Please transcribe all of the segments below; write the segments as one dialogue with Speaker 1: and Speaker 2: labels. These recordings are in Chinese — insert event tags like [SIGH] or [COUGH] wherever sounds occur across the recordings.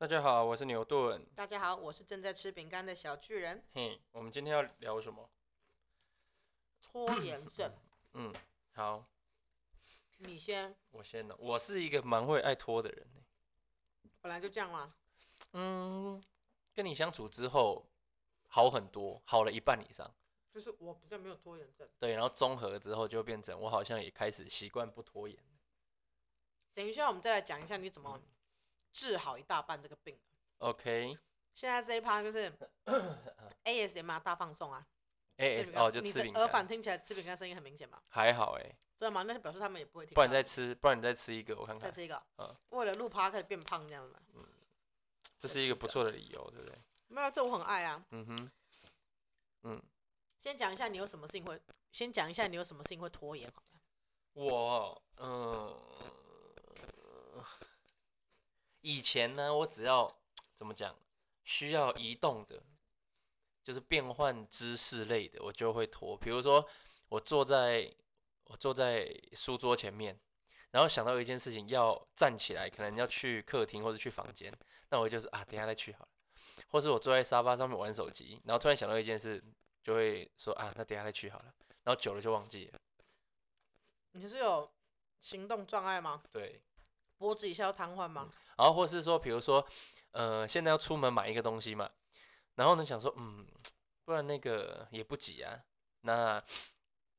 Speaker 1: 大家好，我是牛顿。
Speaker 2: 大家好，我是正在吃饼干的小巨人。
Speaker 1: 嘿，我们今天要聊什么？[COUGHS]
Speaker 2: 拖延症，
Speaker 1: 嗯，好，
Speaker 2: 你先，
Speaker 1: 我先呢。我是一个蛮会爱拖的人呢。
Speaker 2: 本来就这样嘛。
Speaker 1: 嗯，跟你相处之后好很多，好了一半以上。
Speaker 2: 就是我比较没有拖延症。
Speaker 1: 对，然后综合之后就变成我好像也开始习惯不拖延。
Speaker 2: 等一下，我们再来讲一下你怎么治好一大半这个病。
Speaker 1: OK，
Speaker 2: 现在这一趴就是 [LAUGHS] ASMR 大放送啊。
Speaker 1: A
Speaker 2: 吃
Speaker 1: S
Speaker 2: 饼干
Speaker 1: 哦，就吃饼
Speaker 2: 你的耳返
Speaker 1: 干，
Speaker 2: 听起来吃饼干声音很明显嘛？
Speaker 1: 还好哎。
Speaker 2: 知道吗？那就表示他们也不会听。
Speaker 1: 不然你再吃，不然你再吃一个，我看看。
Speaker 2: 再吃一个。
Speaker 1: 嗯
Speaker 2: 为了录趴可以变胖这样子嘛？
Speaker 1: 这是一个不错的理由，对不对？
Speaker 2: 没有，这我很爱啊。
Speaker 1: 嗯哼，嗯，
Speaker 2: 先讲一下你有什么事情会，先讲一下你有什么事情会拖延好了。
Speaker 1: 我嗯，以前呢，我只要怎么讲，需要移动的，就是变换姿势类的，我就会拖。比如说，我坐在我坐在书桌前面，然后想到一件事情要站起来，可能要去客厅或者去房间，那我就是啊，等下再去好了。或是我坐在沙发上面玩手机，然后突然想到一件事，就会说啊，那等下再去好了。然后久了就忘记了。
Speaker 2: 你是有行动障碍吗？
Speaker 1: 对，
Speaker 2: 脖子以下要瘫痪吗？
Speaker 1: 然后或是说，比如说，呃，现在要出门买一个东西嘛，然后呢想说，嗯，不然那个也不急啊，那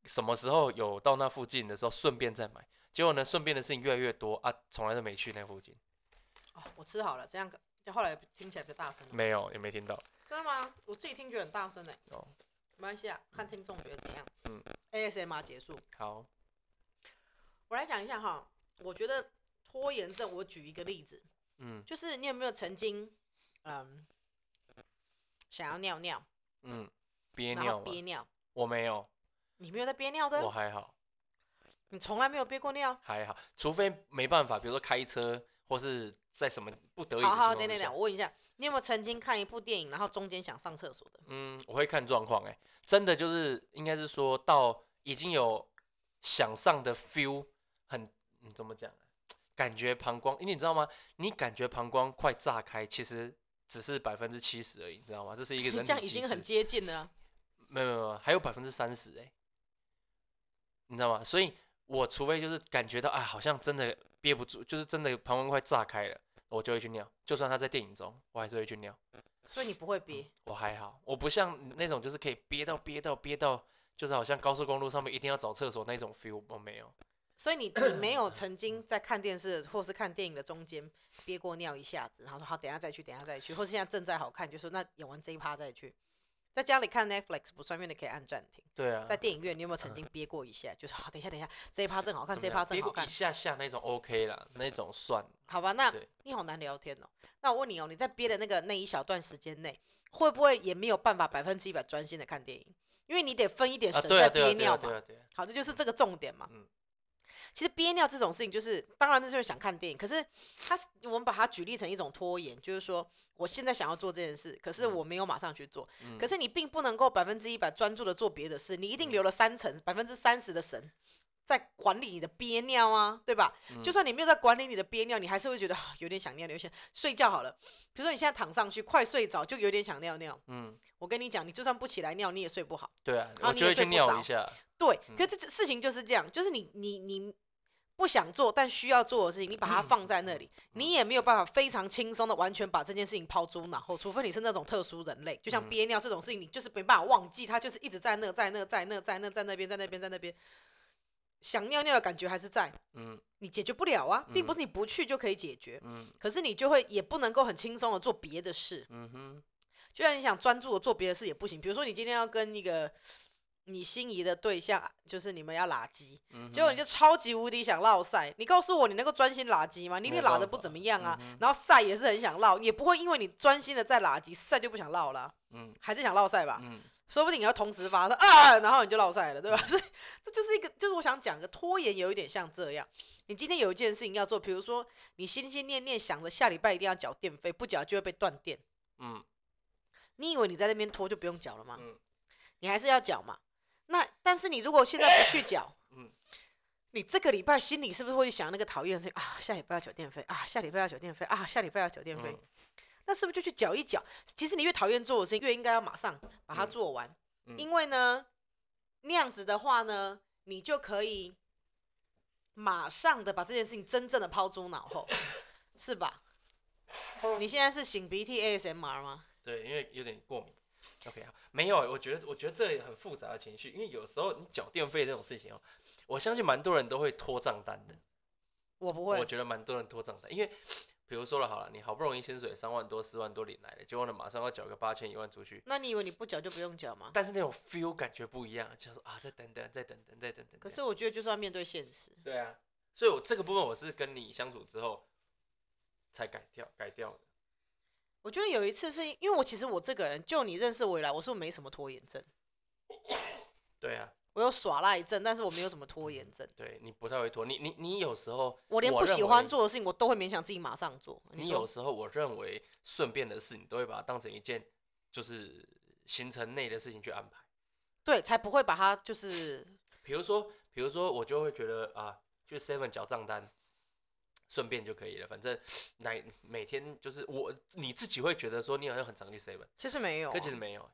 Speaker 1: 什么时候有到那附近的时候，顺便再买。结果呢，顺便的事情越来越多啊，从来都没去那附近，
Speaker 2: 哦，我吃好了，这样就后来听起来比较大声了。
Speaker 1: 没有，也没听到。
Speaker 2: 真的吗？我自己听觉得很大声呢。
Speaker 1: 哦，
Speaker 2: 没关系啊，看听众觉得怎样。
Speaker 1: 嗯
Speaker 2: ，ASMR 结束，
Speaker 1: 好，
Speaker 2: 我来讲一下哈。我觉得拖延症，我举一个例子，
Speaker 1: 嗯。
Speaker 2: 就是你有没有曾经，嗯，想要尿尿，
Speaker 1: 嗯，憋
Speaker 2: 然
Speaker 1: 尿吗？
Speaker 2: 憋尿，
Speaker 1: 我没有，
Speaker 2: 你没有在憋尿的？
Speaker 1: 我
Speaker 2: 的，
Speaker 1: 还好，
Speaker 2: 你从来没有憋过尿。
Speaker 1: 还好，除非没办法，比如说开车或是在什么不得已的
Speaker 2: 好好，等等等，我问一下，你有没有曾经看一部电影，然后中间想上厕所的？
Speaker 1: 嗯，我会看状况，哎，真的就是应该是说到已经有想上的 feel，很，嗯，怎么讲啊？感觉膀胱，因为你知道吗？你感觉膀胱快炸开，其实只是百分之七十而已，你知道吗？这是一个人体 [LAUGHS]
Speaker 2: 这样已经很接近了啊。
Speaker 1: 没有没有没有，还有百分之三十哎，你知道吗？所以我除非就是感觉到啊，好像真的憋不住，就是真的膀胱快炸开了，我就会去尿。就算他在电影中，我还是会去尿。
Speaker 2: 所以你不会憋。
Speaker 1: 我还好，我不像那种就是可以憋到憋到憋到，就是好像高速公路上面一定要找厕所那种 feel，我没有。
Speaker 2: 所以你你没有曾经在看电视或是看电影的中间憋过尿一下子，然后说好等一下再去，等一下再去，或是现在正在好看，就说那演完这一趴再去。在家里看 Netflix 不算，因为你可以按暂停。
Speaker 1: 对啊，
Speaker 2: 在电影院，你有没有曾经憋过一下？就是好，等一下，等一下，这一趴正好看，这一趴正好看
Speaker 1: 憋一。下下那种 OK 啦，那种算。
Speaker 2: 好吧，那你好难聊天哦。那我问你哦，你在憋的那个那一小段时间内，会不会也没有办法百分之一百专心的看电影？因为你得分一点
Speaker 1: 啊，
Speaker 2: 神在憋尿嘛。好，这就是这个重点嘛。
Speaker 1: 嗯
Speaker 2: 其实憋尿这种事情，就是当然那就是想看电影，可是他我们把它举例成一种拖延，就是说我现在想要做这件事，可是
Speaker 1: 嗯
Speaker 2: 我没有马上去做，
Speaker 1: 嗯
Speaker 2: 可是你并不能够百分之一百专注的做别的事，你一定
Speaker 1: 嗯
Speaker 2: 留了三成百分之三十的神。在管理你的憋尿啊，对吧？
Speaker 1: 嗯
Speaker 2: 就算你没有在管理你的憋尿，你还是会觉得啊有点想尿尿，有点睡觉好了。比如说你现在躺上去，快睡着，就有点想尿尿。
Speaker 1: 嗯，
Speaker 2: 我跟你讲，你就算不起来尿，你也睡不好。
Speaker 1: 对啊，
Speaker 2: 然后你
Speaker 1: 我就会去
Speaker 2: 也睡不着
Speaker 1: 尿一下。
Speaker 2: 对，
Speaker 1: 嗯
Speaker 2: 可是这这事情就是这样，就是你你你不想做但需要做的事情，你把它放在那里，你也没有办法非常轻松的完全把这件事情抛诸脑后，除非你是那种特殊人类，就像
Speaker 1: 嗯。
Speaker 2: 憋尿这种事情，你就是没办法忘记，它就是一直在那在那在那在那在那边在那边在那边，想尿尿的感觉还是在，
Speaker 1: 嗯。
Speaker 2: 你解决不了啊，并不
Speaker 1: 嗯
Speaker 2: 是你不去就可以解决，
Speaker 1: 嗯。
Speaker 2: 可是你就会也不能够很轻松的做别的事，
Speaker 1: 嗯哼，
Speaker 2: 就像你想专注的做别的事也不行，比如说你今天要跟一个你心仪的对象，就是你们要拉鸡，
Speaker 1: 嗯
Speaker 2: 结果你就超级无敌想落赛，你告诉我你能够专心拉鸡吗？你一定拉的不怎么样啊，
Speaker 1: 嗯
Speaker 2: 然后赛也是很想落，也不会因为你专心的在拉鸡，赛就不想落了啊，
Speaker 1: 嗯
Speaker 2: 还是想落赛吧？
Speaker 1: 嗯
Speaker 2: 说不定你要同时发生啊，然后你就落赛了，对吧？[LAUGHS] 所以这就是一个，就是我想讲的拖延有一点像这样。你今天有一件事情要做，比如说你心心念念想着下礼拜一定要缴电费，不缴就会被断电。
Speaker 1: 嗯
Speaker 2: 你以为你在那边拖就不用缴了吗？
Speaker 1: 嗯
Speaker 2: 你还是要缴嘛。那但是你如果现在不去缴，
Speaker 1: 嗯
Speaker 2: 你这个礼拜心里是不是会想那个讨厌的事情啊？下礼拜要缴电费啊，下礼拜要缴电费啊，下礼拜要缴电费。
Speaker 1: 嗯
Speaker 2: 那是不是就去缴一缴？其实你越讨厌做的事情，越应该要马上把它
Speaker 1: 嗯
Speaker 2: 做完，
Speaker 1: 嗯
Speaker 2: 因为呢，那样子的话呢，你就可以马上的把这件事情真正的抛诸脑后，是吧？你现在是擤鼻涕 ASMR 吗？
Speaker 1: 对，因为有点过敏。OK，啊，没有，我觉得我觉得这很复杂的情绪，因为有时候你缴电费这种事情哦，我相信蛮多人都会拖账单的。
Speaker 2: 我不会，
Speaker 1: 我觉得蛮多人拖账单，因为比如说了好了，你好不容易薪水三万多、四万多领来了，结果呢马上要缴个八千一万出去，
Speaker 2: 那你以为你不缴就不用缴吗？
Speaker 1: 但是那种 feel 感觉不一样，就是说啊再等等、再等等、再等等。
Speaker 2: 可是我觉得就是要面对现实。
Speaker 1: 对啊，所以我这个部分我是跟你相处之后才改掉改掉的。
Speaker 2: 我觉得有一次是因为我其实我这个人，就你认识我以来，我是不是没什么拖延症，
Speaker 1: 对啊，
Speaker 2: 我有耍赖症，但是我没有什么拖延症。
Speaker 1: 对你不太会拖，你你你有时候
Speaker 2: 我连不喜欢做的事情，我都会勉强自己马上做。
Speaker 1: 你有时候我认为顺便的事，你都会把它当成一件就是行程内的事情去安排。
Speaker 2: 对，才不会把它就是
Speaker 1: 比如说，比如说我就会觉得啊，去 Seven 缴账单，顺便就可以了。反正每每天就是我你自己会觉得说你好像很常去 Seven，
Speaker 2: 其实没有啊、
Speaker 1: 可其实没有。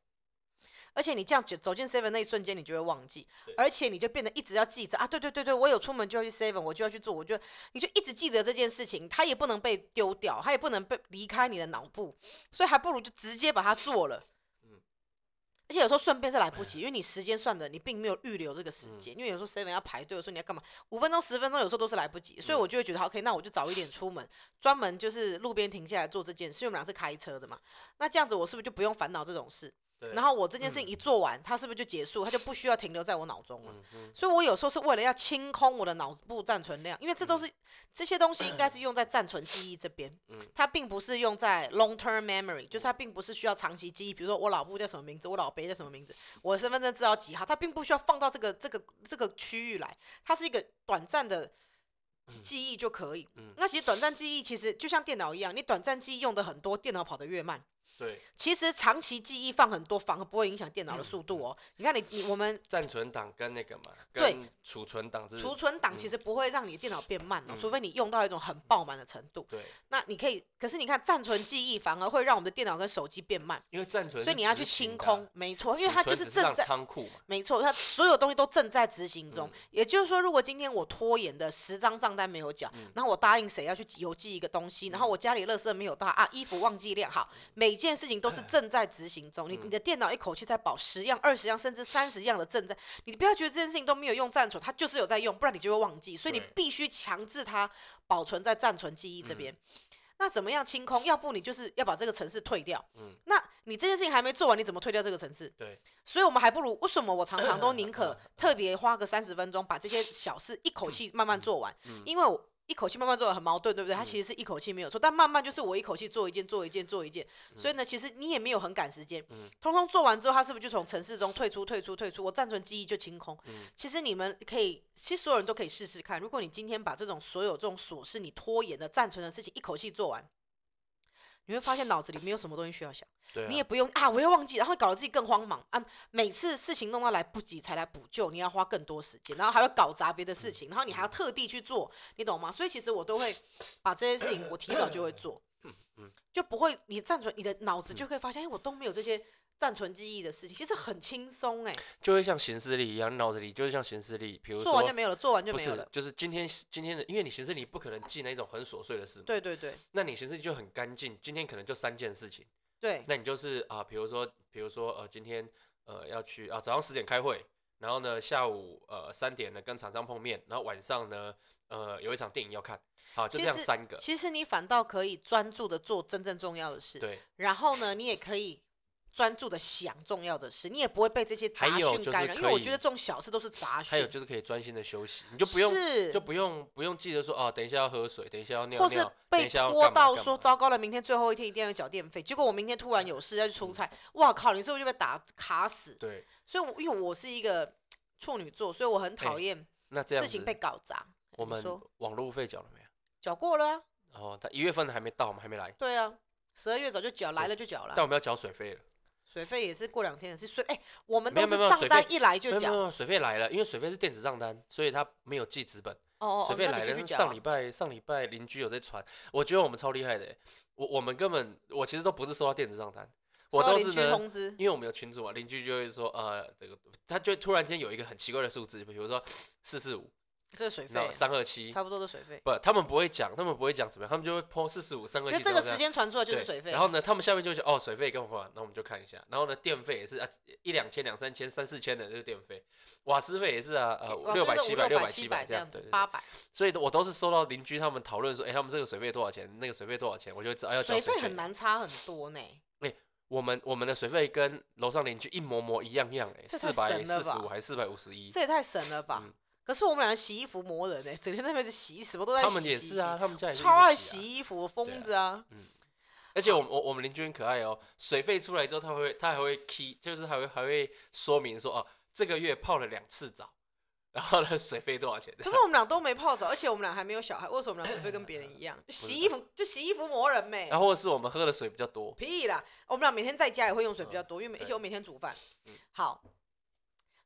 Speaker 2: 而且你这样走走进 seven 那一瞬间，你就会忘记，而且你就变得一直要记着啊，对对对对，我有出门就要去 seven，我就要去做，我就你就一直记着这件事情，它也不能被丢掉，它也不能被离开你的脑部，所以还不如就直接把它做了。
Speaker 1: 嗯
Speaker 2: 而且有时候顺便是来不及，因为你时间算的，你并没有预留这个时
Speaker 1: 嗯
Speaker 2: 间。因为有时候 seven 要排队，有时候你要干嘛，五分钟、十分钟，有时候都是来不及，所以
Speaker 1: 嗯
Speaker 2: 我就会觉得 OK，那我就早一点出门，专门就是路边停下来做这件事。因为我们俩是开车的嘛，那这样子我是不是就不用烦恼这种事？
Speaker 1: 对，
Speaker 2: 然后我这件事情一做完，它是不是就结束？它就不需要停留在我脑中了。所以我有时候是为了要清空我的脑部暂存量，因为这都是这些东西应该 [CLEARS THROAT] 是用在暂存记忆这边
Speaker 1: 嗯，
Speaker 2: 它并不是用在 long term memory，就是它并不是需要长期记忆。比如说我老布叫什么名字，我老伯叫什么名字，我的身份证知道几号，它并不需要放到这个这个这个区域来，它是一个短暂的。记忆就可以。
Speaker 1: 嗯
Speaker 2: 那其实短暂记忆其实就像电脑一样，你短暂记忆用的很多，电脑跑得越慢。
Speaker 1: 对，
Speaker 2: 其实长期记忆放很多，反而不会影响电脑的速度哦。你看你你我们
Speaker 1: 暂存档跟那个嘛，
Speaker 2: 对
Speaker 1: 储存档是
Speaker 2: 储存档其实不会让你电脑变慢哦，
Speaker 1: 嗯
Speaker 2: 除非你用到一种很爆满的程度。
Speaker 1: 对，
Speaker 2: 那你可以，可是你看暂存记忆反而会让我们的电脑跟手机变慢，
Speaker 1: 因为暂存，
Speaker 2: 所以你要去清空，，没错，因为它就是正在。
Speaker 1: 仓库嘛，
Speaker 2: 没错，它所有东西都正在执行中。
Speaker 1: 嗯
Speaker 2: 也就是说，如果今天我拖延的十张账单没有缴，
Speaker 1: 嗯
Speaker 2: 然后我答应谁要去邮寄一个东西，然后我家里垃圾没有到啊，衣服忘记晾好，每件事情都是正在执行中。你
Speaker 1: 嗯
Speaker 2: 你的电脑一口气在保十样、二十样，甚至三十样的正在，你不要觉得这件事情都没有用暂存，它就是有在用，不然你就会忘记。所以你必须强制它保存在暂存记忆这
Speaker 1: 嗯
Speaker 2: 边。那怎么样清空？要不你就是要把这个城市退掉。
Speaker 1: 嗯
Speaker 2: 那你这件事情还没做完，你怎么退掉这个城市？
Speaker 1: 对，
Speaker 2: 所以我们还不如为什么我常常都宁可 [LAUGHS] 特别花个三十分钟把这些小事一口气慢慢做完，
Speaker 1: 嗯
Speaker 2: 因为我一口气慢慢做很矛盾，对不对？它其实是一口气没有错，但慢慢就是我一口气做一件做一件做一件，所以呢，其实你也没有很赶时间，
Speaker 1: 嗯
Speaker 2: 通通做完之后，它是不是就从城市中退出退出退出？我暂存记忆就清空。
Speaker 1: 嗯
Speaker 2: 其实你们可以，其实所有人都可以试试看，如果你今天把这种所有这种琐事你拖延的暂存的事情一口气做完。你会发现脑子里没有什么东西需要想。[LAUGHS]
Speaker 1: 对啊，
Speaker 2: 你也不用啊，我又忘记，然后搞得自己更慌忙啊。每次事情弄到来不及才来补救，你要花更多时间，然后还会搞砸别的事情，然后你还要特地去做，你懂吗？所以其实我都会把这些事情我提早就会做，
Speaker 1: 嗯
Speaker 2: 就不会你站出来你的脑子就会发现，哎，我都没有这些暂存记忆的事情，其实很轻松哎，
Speaker 1: 就会像行事历一样，脑子里就是像行事历，比如说
Speaker 2: 做完就没有了，做完就没有了，。
Speaker 1: 就是今天今天的，因为你行事历不可能记那种很琐碎的事嘛，
Speaker 2: 对对对。
Speaker 1: 那你行事历就很干净，今天可能就三件事情，
Speaker 2: 对，
Speaker 1: 那你就是啊，比如说比如说呃今天呃要去啊早上十点开会，然后呢下午呃三点呢跟厂商碰面，然后晚上呢呃有一场电影要看，好就这样三个，
Speaker 2: 其实你反倒可以专注的做真正重要的事，
Speaker 1: 对，
Speaker 2: 然后呢，你也可以专注的想重要的事，你也不会被这些杂讯干扰，因为我觉得这种小事都是杂讯，
Speaker 1: 还有就是可以专心的休息，你就不用
Speaker 2: 是
Speaker 1: 就不用不用记得说哦等一下要喝水，等一下要尿
Speaker 2: 或是被拖到说糟糕了，明天最后一天一定要缴电费，结果我明天突然有事要去出差，哇靠！你是不是就被打卡死？
Speaker 1: 对，
Speaker 2: 所以我，因为我是一个处女座，所以我很讨
Speaker 1: 哎
Speaker 2: 厌
Speaker 1: 那这样
Speaker 2: 事情被搞砸。
Speaker 1: 我们
Speaker 2: 说
Speaker 1: 网络费缴了没有？
Speaker 2: 缴过了啊，
Speaker 1: 然后他一月份还没到，我们还没来，
Speaker 2: 对啊，十二月早就缴，来了就缴了啊。
Speaker 1: 但我们要缴水费了。
Speaker 2: 水费也是过两天的事，水哎，我们都是账单一来就
Speaker 1: 讲，水费来了，因为水费是电子账单，所以他没有记资本，
Speaker 2: 哦哦，
Speaker 1: 水费来了，上礼拜上礼拜邻居有在传，我觉得我们超厉害的欸，我我们根本我其实都不是收到电子账单，我都是呢，因为我们有群主啊，邻居就会说呃这个，他就突然间有一个很奇怪的数字，比如说四四五，
Speaker 2: 这是水费
Speaker 1: 那，三二七，
Speaker 2: 差不多的水费。
Speaker 1: 不，他们不会讲，他们不会讲怎么样，他们就会 po 四十五、三二七，
Speaker 2: 就这个时间传出来就是水费。
Speaker 1: 然后呢，他们下面就讲哦，水费跟我们，然后我们就看一下，然后呢，电费也是啊，一两千、两三千、三四千的就是电费，瓦斯费也是啊，呃，六百、七百、
Speaker 2: 六
Speaker 1: 百、七百这样，
Speaker 2: 七百这样
Speaker 1: 对对，对
Speaker 2: 八百。
Speaker 1: 所以我都是收到邻居他们讨论说，哎，他们这个水费多少钱，那个水费多少钱，我就会知道要交
Speaker 2: 水费很。难差很多呢。
Speaker 1: 哎我们我们的水费跟楼上邻居一模模一样样，哎，
Speaker 2: 这太
Speaker 1: 四百四十五还是四百五十一，
Speaker 2: 这也太神了吧！
Speaker 1: 嗯
Speaker 2: 可是我们两个洗衣服磨人呢、整天在那边洗，什么都在洗。
Speaker 1: 他们也是啊，，他们家也是
Speaker 2: 超爱
Speaker 1: 洗
Speaker 2: 衣服，疯子啊！
Speaker 1: 而且我们我我们邻居很可爱哦，水费出来之后，他会他还会 key，就是还会还会说明说哦，这个月泡了两次澡，[LAUGHS] 然后呢水费多少钱？
Speaker 2: 可是我们俩都没泡澡，而且我们俩还没有小孩，为什么我们俩水费跟别人一样？[LAUGHS] 就洗衣服就洗衣服磨人没？
Speaker 1: 然后是我们喝的水比较多，
Speaker 2: 屁啦！我们俩每天在家也会用水比较
Speaker 1: 嗯
Speaker 2: 多，因为每而且我每天煮饭
Speaker 1: 嗯。
Speaker 2: 好，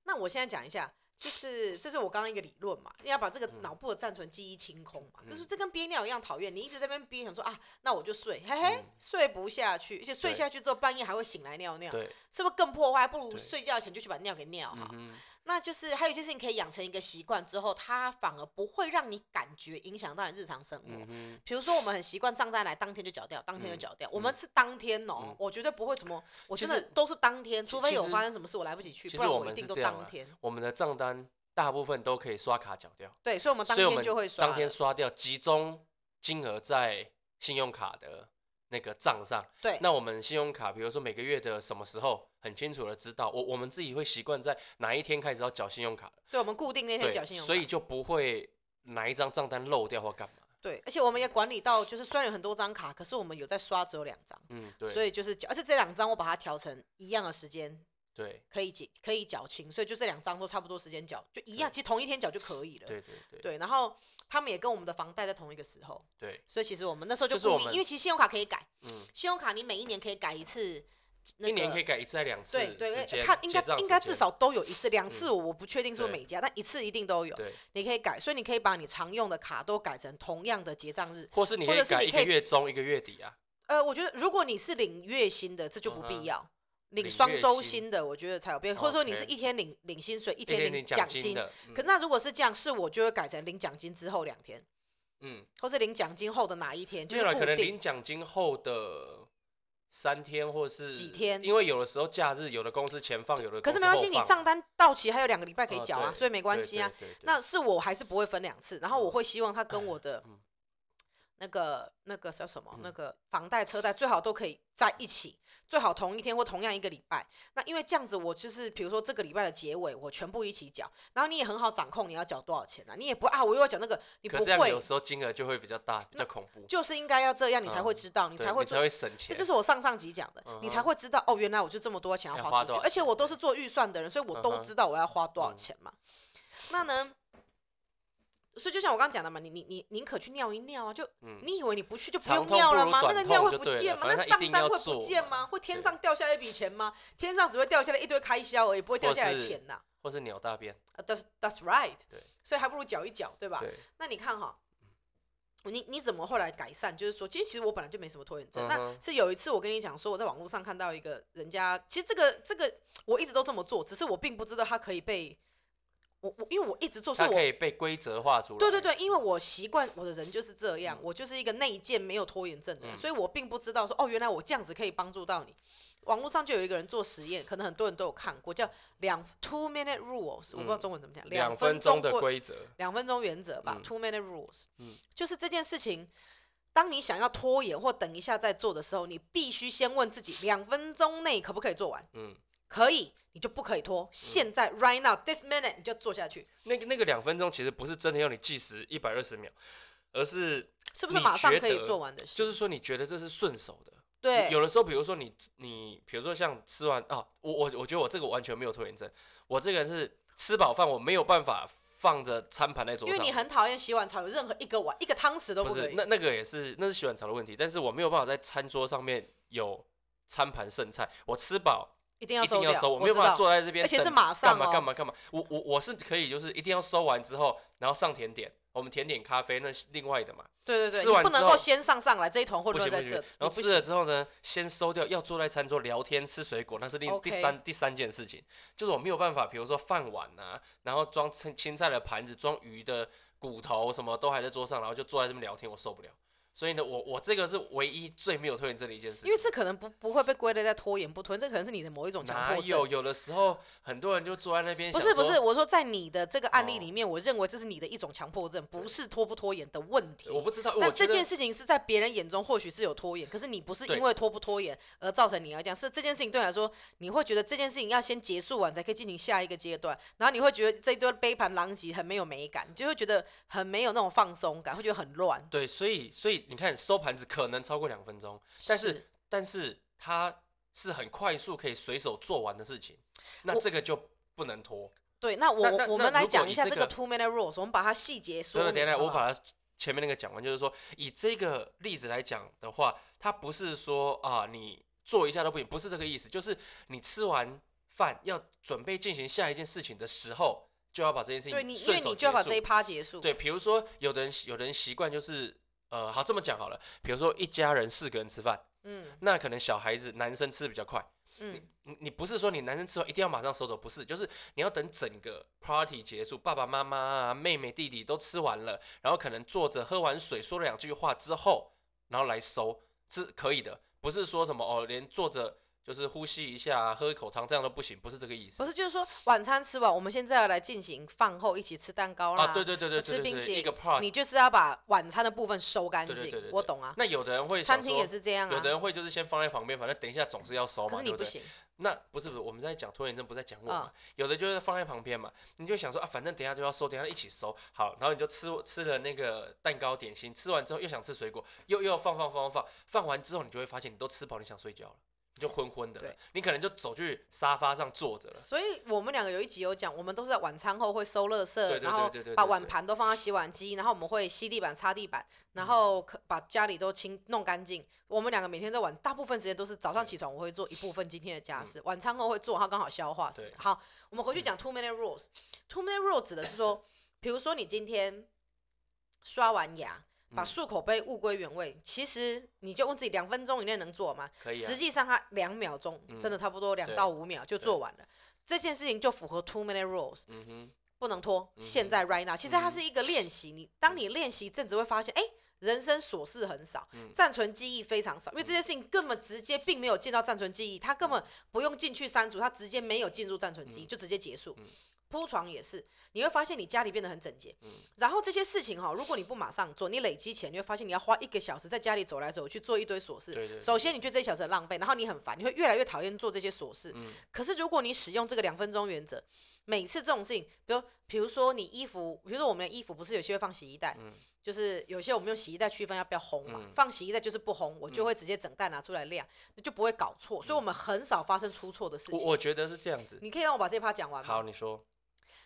Speaker 2: 那我现在讲一下，就是这是我刚刚一个理论嘛，要把这个
Speaker 1: 嗯。
Speaker 2: 脑部的暂存记忆清空嘛，就是
Speaker 1: 嗯
Speaker 2: 这跟憋尿一样讨厌，你一直在那边憋，想说啊，那我就睡，嘿嘿
Speaker 1: 嗯，
Speaker 2: 睡不下去，而且睡下去之后半夜还会醒来尿尿，
Speaker 1: 对，
Speaker 2: 是不是更破坏？不如睡觉前就去把尿给尿好。那就是还有一件事情可以养成一个习惯之后，它反而不会让你感觉影响到你日常生活。比如说，我们很习惯账单来当天就缴掉，当天就
Speaker 1: 嗯
Speaker 2: 缴掉。我们是当天哦、
Speaker 1: 嗯
Speaker 2: 我绝对不会什么，我
Speaker 1: 其实
Speaker 2: 真的都是当天，除非有发生什么事我来不及去，不然我一定都当天。
Speaker 1: 我们的账单大部分都可以刷卡缴掉，
Speaker 2: 对，所以我们当天就会刷。
Speaker 1: 当天刷掉，集中金额在信用卡的那个账上。
Speaker 2: 对，
Speaker 1: 那我们信用卡，比如说每个月的什么时候，很清楚的知道，我我们自己会习惯在哪一天开始要缴信用卡了
Speaker 2: 对，我们固定那天
Speaker 1: 对
Speaker 2: 缴信用卡。
Speaker 1: 所以就不会哪一张账单漏掉或干嘛。
Speaker 2: 对，而且我们也管理到，就是虽然有很多张卡，可是我们有在刷只有两张，
Speaker 1: 嗯，对，
Speaker 2: 所以就是缴，而且这两张我把它调成一样的时间
Speaker 1: 对
Speaker 2: 可以结可以缴清，所以就这两张都差不多时间缴，就一样，其实同一天缴就可以了。
Speaker 1: 对对对
Speaker 2: 对，然后他们也跟我们的房贷在同一个时候，
Speaker 1: 对，
Speaker 2: 所以其实我们那时候就故意，
Speaker 1: 就是
Speaker 2: 因为其实信用卡可以改，
Speaker 1: 嗯，
Speaker 2: 信用卡你每一年可以改一次、那
Speaker 1: 一年可以改一次还两次时
Speaker 2: 对对，
Speaker 1: 间，
Speaker 2: 它应该应该至少都有一次，两次我不确定是不是每家，但一次一定都有。
Speaker 1: 对，
Speaker 2: 你可以改，所以你可以把你常用的卡都改成同样的结账日。
Speaker 1: 或是你
Speaker 2: 或
Speaker 1: 可以改一个
Speaker 2: 者是你可以
Speaker 1: 月中一个月底啊。
Speaker 2: 呃，我觉得如果你是领月薪的，这就不必要。领
Speaker 1: 领
Speaker 2: 双周薪的，我觉得才有变，或者说你是一天领领薪水，一
Speaker 1: 一
Speaker 2: 天领
Speaker 1: 奖
Speaker 2: 奖金。可那如果是这样，是我就会改成领奖金之后两天，
Speaker 1: 嗯，
Speaker 2: 或是领奖金后的哪一天，就是固定。
Speaker 1: 领奖金后的三天或是
Speaker 2: 几天
Speaker 1: 因为有的时候假日有的公司前放，有的公司
Speaker 2: 可是没关系，你账单到期还有两个礼拜可以
Speaker 1: 哦
Speaker 2: 缴啊，所以没关
Speaker 1: 对
Speaker 2: 系啊。那是我还是不会分两次，然后我
Speaker 1: 嗯
Speaker 2: 会希望他跟我的
Speaker 1: 嗯
Speaker 2: 那个那个叫什么，那
Speaker 1: 嗯
Speaker 2: 个房贷车贷最好都可以在一起，最好同一天或同样一个礼拜。那因为这样子，我就是比如说这个礼拜的结尾，我全部一起缴，然后你也很好掌控你要缴多少钱啊，你也不啊，我又要缴那个，你不会
Speaker 1: 有，时候金额就会比较大，比较恐怖，
Speaker 2: 就是应该要这样，你才会
Speaker 1: 嗯
Speaker 2: 知道，你才会
Speaker 1: 才会省钱。
Speaker 2: 这就是我上上集讲的，你才会知道哦，原来我就这么多钱要
Speaker 1: 要
Speaker 2: 花出去，而且我都是做预算的人，所以我都知道我要花多少
Speaker 1: 嗯
Speaker 2: 钱嘛。那呢，所以就像我刚刚讲的嘛，你你你宁可去尿一尿啊，就
Speaker 1: 嗯
Speaker 2: 你以为你不去就不用尿了吗？那
Speaker 1: 短
Speaker 2: 个尿会不见吗？那账单会不见吗？会天上掉下来一笔钱吗？天上只会掉下来一堆开销而已，不会掉下来
Speaker 1: 是
Speaker 2: 钱呐。
Speaker 1: 或是鸟大便，
Speaker 2: 啊，That's That's right。
Speaker 1: 对，
Speaker 2: 所以还不如搅一搅，对吧？
Speaker 1: 对，
Speaker 2: 那你看哈，你你怎么后来改善？就是说，其实其实我本来就没什么拖延症。那
Speaker 1: 嗯哼
Speaker 2: 是有一次我跟你讲说，我在网络上看到一个人家，其实这个这个我一直都这么做，只是我并不知道它可以被我我因为我一直做，所以我
Speaker 1: 可以被规则化出来。
Speaker 2: 对对对，因为我习惯我的人就是这样，
Speaker 1: 嗯。
Speaker 2: 我就是一个内建没有拖延症的人，
Speaker 1: 嗯。
Speaker 2: 所以我并不知道说哦，原来我这样子可以帮助到你。网络上就有一个人做实验，可能很多人都有看过，叫两 two minute rules，我不知道
Speaker 1: 嗯。
Speaker 2: 中文怎么讲，
Speaker 1: 两
Speaker 2: 分
Speaker 1: 分钟的
Speaker 2: 规
Speaker 1: 规则，
Speaker 2: 两分钟原则吧、
Speaker 1: 嗯。
Speaker 2: t w o minute rules，
Speaker 1: 嗯。
Speaker 2: 就是这件事情，当你想要拖延或等一下再做的时候，你必须先问自己，两分钟内可不可以做完？
Speaker 1: 嗯，
Speaker 2: 可以，你就不可以拖，现在 right now this minute 你就做下去，
Speaker 1: 那个那个两分钟其实不是真的要你计时一百二十秒，而是
Speaker 2: 是不是马上可以做完的事？
Speaker 1: 就是说你觉得这是顺手的。
Speaker 2: 对，
Speaker 1: 有的时候，比如说你你，比如说像吃完啊，我我我觉得我这个完全没有拖延症，我这个人是吃饱饭我没有办法放着餐盘在桌上，
Speaker 2: 因为你很讨厌洗碗槽有任何一个碗一个汤匙都
Speaker 1: 不
Speaker 2: 可以。
Speaker 1: 是那那个也是那是洗碗槽的问题，但是我没有办法在餐桌上面有餐盘剩菜，我吃饱
Speaker 2: 一定要
Speaker 1: 收，
Speaker 2: 掉，
Speaker 1: 我没有办法坐在这边，
Speaker 2: 而且是马上
Speaker 1: 干嘛
Speaker 2: 哦
Speaker 1: 干嘛干嘛。我我我是可以，就是一定要收完之后，然后上甜点，我们甜点咖啡那是另外的嘛，
Speaker 2: 对对对，
Speaker 1: 吃
Speaker 2: 完不能够先上上来这一团混
Speaker 1: 不行不行
Speaker 2: 乱在这，，
Speaker 1: 然后吃了之后呢，先收掉，要坐在餐桌聊天吃水果，那是另第三第三件事情，就是我没有办法，比如说饭碗啊，然后装青青菜的盘子，装鱼的骨头什么都还在桌上，然后就坐在这边聊天，我受不了。所以呢，我我这个是唯一最没有拖延症的一件事。
Speaker 2: 因为这可能不不会被归类在拖延不拖延，这可能是你的某一种强迫症。
Speaker 1: 有有的时候很多人就坐在那边，
Speaker 2: 不是不是，，我说在你的这个案例
Speaker 1: 哦
Speaker 2: 里面，我认为这是你的一种强迫症，不是拖不拖延的问题。
Speaker 1: 我不知道，
Speaker 2: 那这件事情是在别人眼中或许是有拖延，可是你不是因为拖不拖延而造成你要这样，是这件事情对你来说，你会觉得这件事情要先结束完才可以进行下一个阶段，然后你会觉得这一堆杯盘狼藉很没有美感，你就会觉得很没有那种放松感，会觉得很乱。
Speaker 1: 对，所以所以你看收盘子可能超过两分钟，但是但是它是很快速可以随手做完的事情，那这个就不能拖。
Speaker 2: 对，那我我们来讲一下这个 two minute rules，我们把它细节说。
Speaker 1: 等下
Speaker 2: 好不好
Speaker 1: 我把它前面那个讲完，就是说以这个例子来讲的话，它不是说啊你做一下都不行，不是这个意思，就是你吃完饭要准备进行下一件事情的时候，就要把这件事情
Speaker 2: 对你，
Speaker 1: 情
Speaker 2: 因为你就要把这一趴结束。
Speaker 1: 对，比如说有的人有的人习惯就是呃，好这么讲好了，比如说一家人四个人吃饭，
Speaker 2: 嗯。
Speaker 1: 那可能小孩子男生吃的比较快，
Speaker 2: 嗯，
Speaker 1: 你你不是说你男生吃完一定要马上收走，不是，就是你要等整个 party 结束，爸爸妈妈啊、妹妹弟弟都吃完了，然后可能坐着喝完水，说了两句话之后，然后来收，是可以的，不是说什么哦，连坐着就是呼吸一下、喝一口汤这样都不行，不是这个意思。
Speaker 2: 不是，就是说晚餐吃完，我们现在要来进行饭后一起吃蛋糕啦。
Speaker 1: 啊，对对对对
Speaker 2: 吃冰淇
Speaker 1: 对对对，一个
Speaker 2: 淋
Speaker 1: part，
Speaker 2: 你就是要把晚餐的部分收干净
Speaker 1: 对对对对。对
Speaker 2: 我懂啊，
Speaker 1: 那有的人会
Speaker 2: 餐厅也是这样啊。
Speaker 1: 有的人会就是先放在旁边，反正等一下总是要收嘛，对不对？
Speaker 2: 可是你不行，
Speaker 1: 那不是不是，我们在讲拖延症，不在讲我嘛？
Speaker 2: 嗯
Speaker 1: 有的就是放在旁边嘛，你就想说啊，反正等一下就要收，等一下一起收，好，然后你就吃吃了那个蛋糕点心，吃完之后又想吃水果，又又要放放放放放，放完之后你就会发现你都吃饱，你想睡觉了，你就昏昏的了
Speaker 2: 对，
Speaker 1: 你可能就走去沙发上坐着了。
Speaker 2: 所以我们两个有一集有讲，我们都是在晚餐后会收垃圾，
Speaker 1: 对对
Speaker 2: 然后把碗盘都放到洗碗机，然后我们会吸地板、擦地板，
Speaker 1: 嗯
Speaker 2: 然后可把家里都清弄干净。我们两个每天在晚，大部分时间都是早上起床，我会做一部分今天的家事，晚餐后会做，然后刚好消化什么的。好，我们回去讲 two minute rules。two minute rules 指的是说，比如说你今天刷完牙。把
Speaker 1: 嗯
Speaker 2: 漱口杯物归原位，其实你就问自己两分钟以内能做吗？
Speaker 1: 可以啊
Speaker 2: 实，际上它两秒钟，
Speaker 1: 嗯
Speaker 2: 真的差不多两到五秒就做完了。这件事情就符合 two minute rules，
Speaker 1: 嗯哼，
Speaker 2: 不能拖。
Speaker 1: 嗯
Speaker 2: 现在 right now，其实它
Speaker 1: 嗯
Speaker 2: 是一个练习。你当你练习一阵子，会发现，哎、人生琐事很少，
Speaker 1: 嗯
Speaker 2: 暂存记忆非常少，因为这件事情根本直接并没有进到暂存记忆，它根本不用进去删除，它直接没有进入暂存记忆，
Speaker 1: 嗯
Speaker 2: 就直接结束
Speaker 1: 嗯。
Speaker 2: 铺床也是，你会发现你家里变得很整洁。
Speaker 1: 嗯
Speaker 2: 然后这些事情哈，如果你不马上做，你累积起来，你会发现你要花一个小时在家里走来走去做一堆琐事。
Speaker 1: 对对对
Speaker 2: 首先，你觉得这一小时很浪费，然后你很烦，你会越来越讨厌做这些琐事。
Speaker 1: 嗯
Speaker 2: 可是如果你使用这个两分钟原则，每次这种事情，比如比如说你衣服，比如说我们的衣服不是有些会放洗衣袋，
Speaker 1: 嗯
Speaker 2: 就是有些我们用洗衣袋区分要不要烘嘛，
Speaker 1: 嗯
Speaker 2: 放洗衣袋就是不烘，我就会直接整袋拿出来晾，就不会搞错，所以我们很少发生出错的事情。
Speaker 1: 我我觉得是这样子。
Speaker 2: 你可以让我把这一趴讲完吗？
Speaker 1: 好，你说，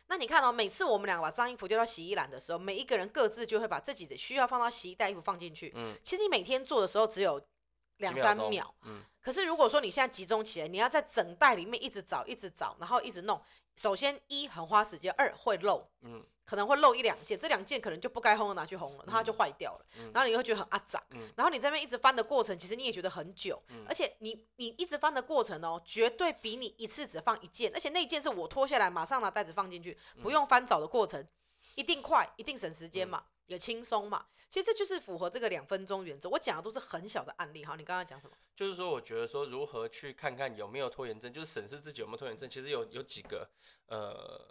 Speaker 2: 那你看哦，每次我们两个把脏衣服丢到洗衣篮的时候，每一个人各自就会把自己的需要放到洗衣袋衣服放进去。
Speaker 1: 嗯，
Speaker 2: 其实你每天做的时候只有两三秒，，
Speaker 1: 嗯。
Speaker 2: 可是如果说你现在集中起来，你要在整袋里面一直找、一直找，然后一直弄，首先一很花时间，二会漏，
Speaker 1: 嗯
Speaker 2: 可能会漏一两件，这两件可能就不该烘的拿去烘了，然后它就坏掉了，
Speaker 1: 嗯
Speaker 2: 然后你会觉得很阿杂，
Speaker 1: 嗯
Speaker 2: 然后你在那边一直翻的过程，其实你也觉得很久，
Speaker 1: 嗯
Speaker 2: 而且你你一直翻的过程哦，绝对比你一次只放一件，而且那一件是我脱下来马上拿袋子放进去，不用翻找的过程，一定快，一定省时间嘛。也轻松嘛，其实这就是符合这个两分钟原则。我讲的都是很小的案例。好，你刚刚讲什么？
Speaker 1: 就是说，我觉得说如何去看看有没有拖延症，就是审视自己有没有拖延症，其实有有几个呃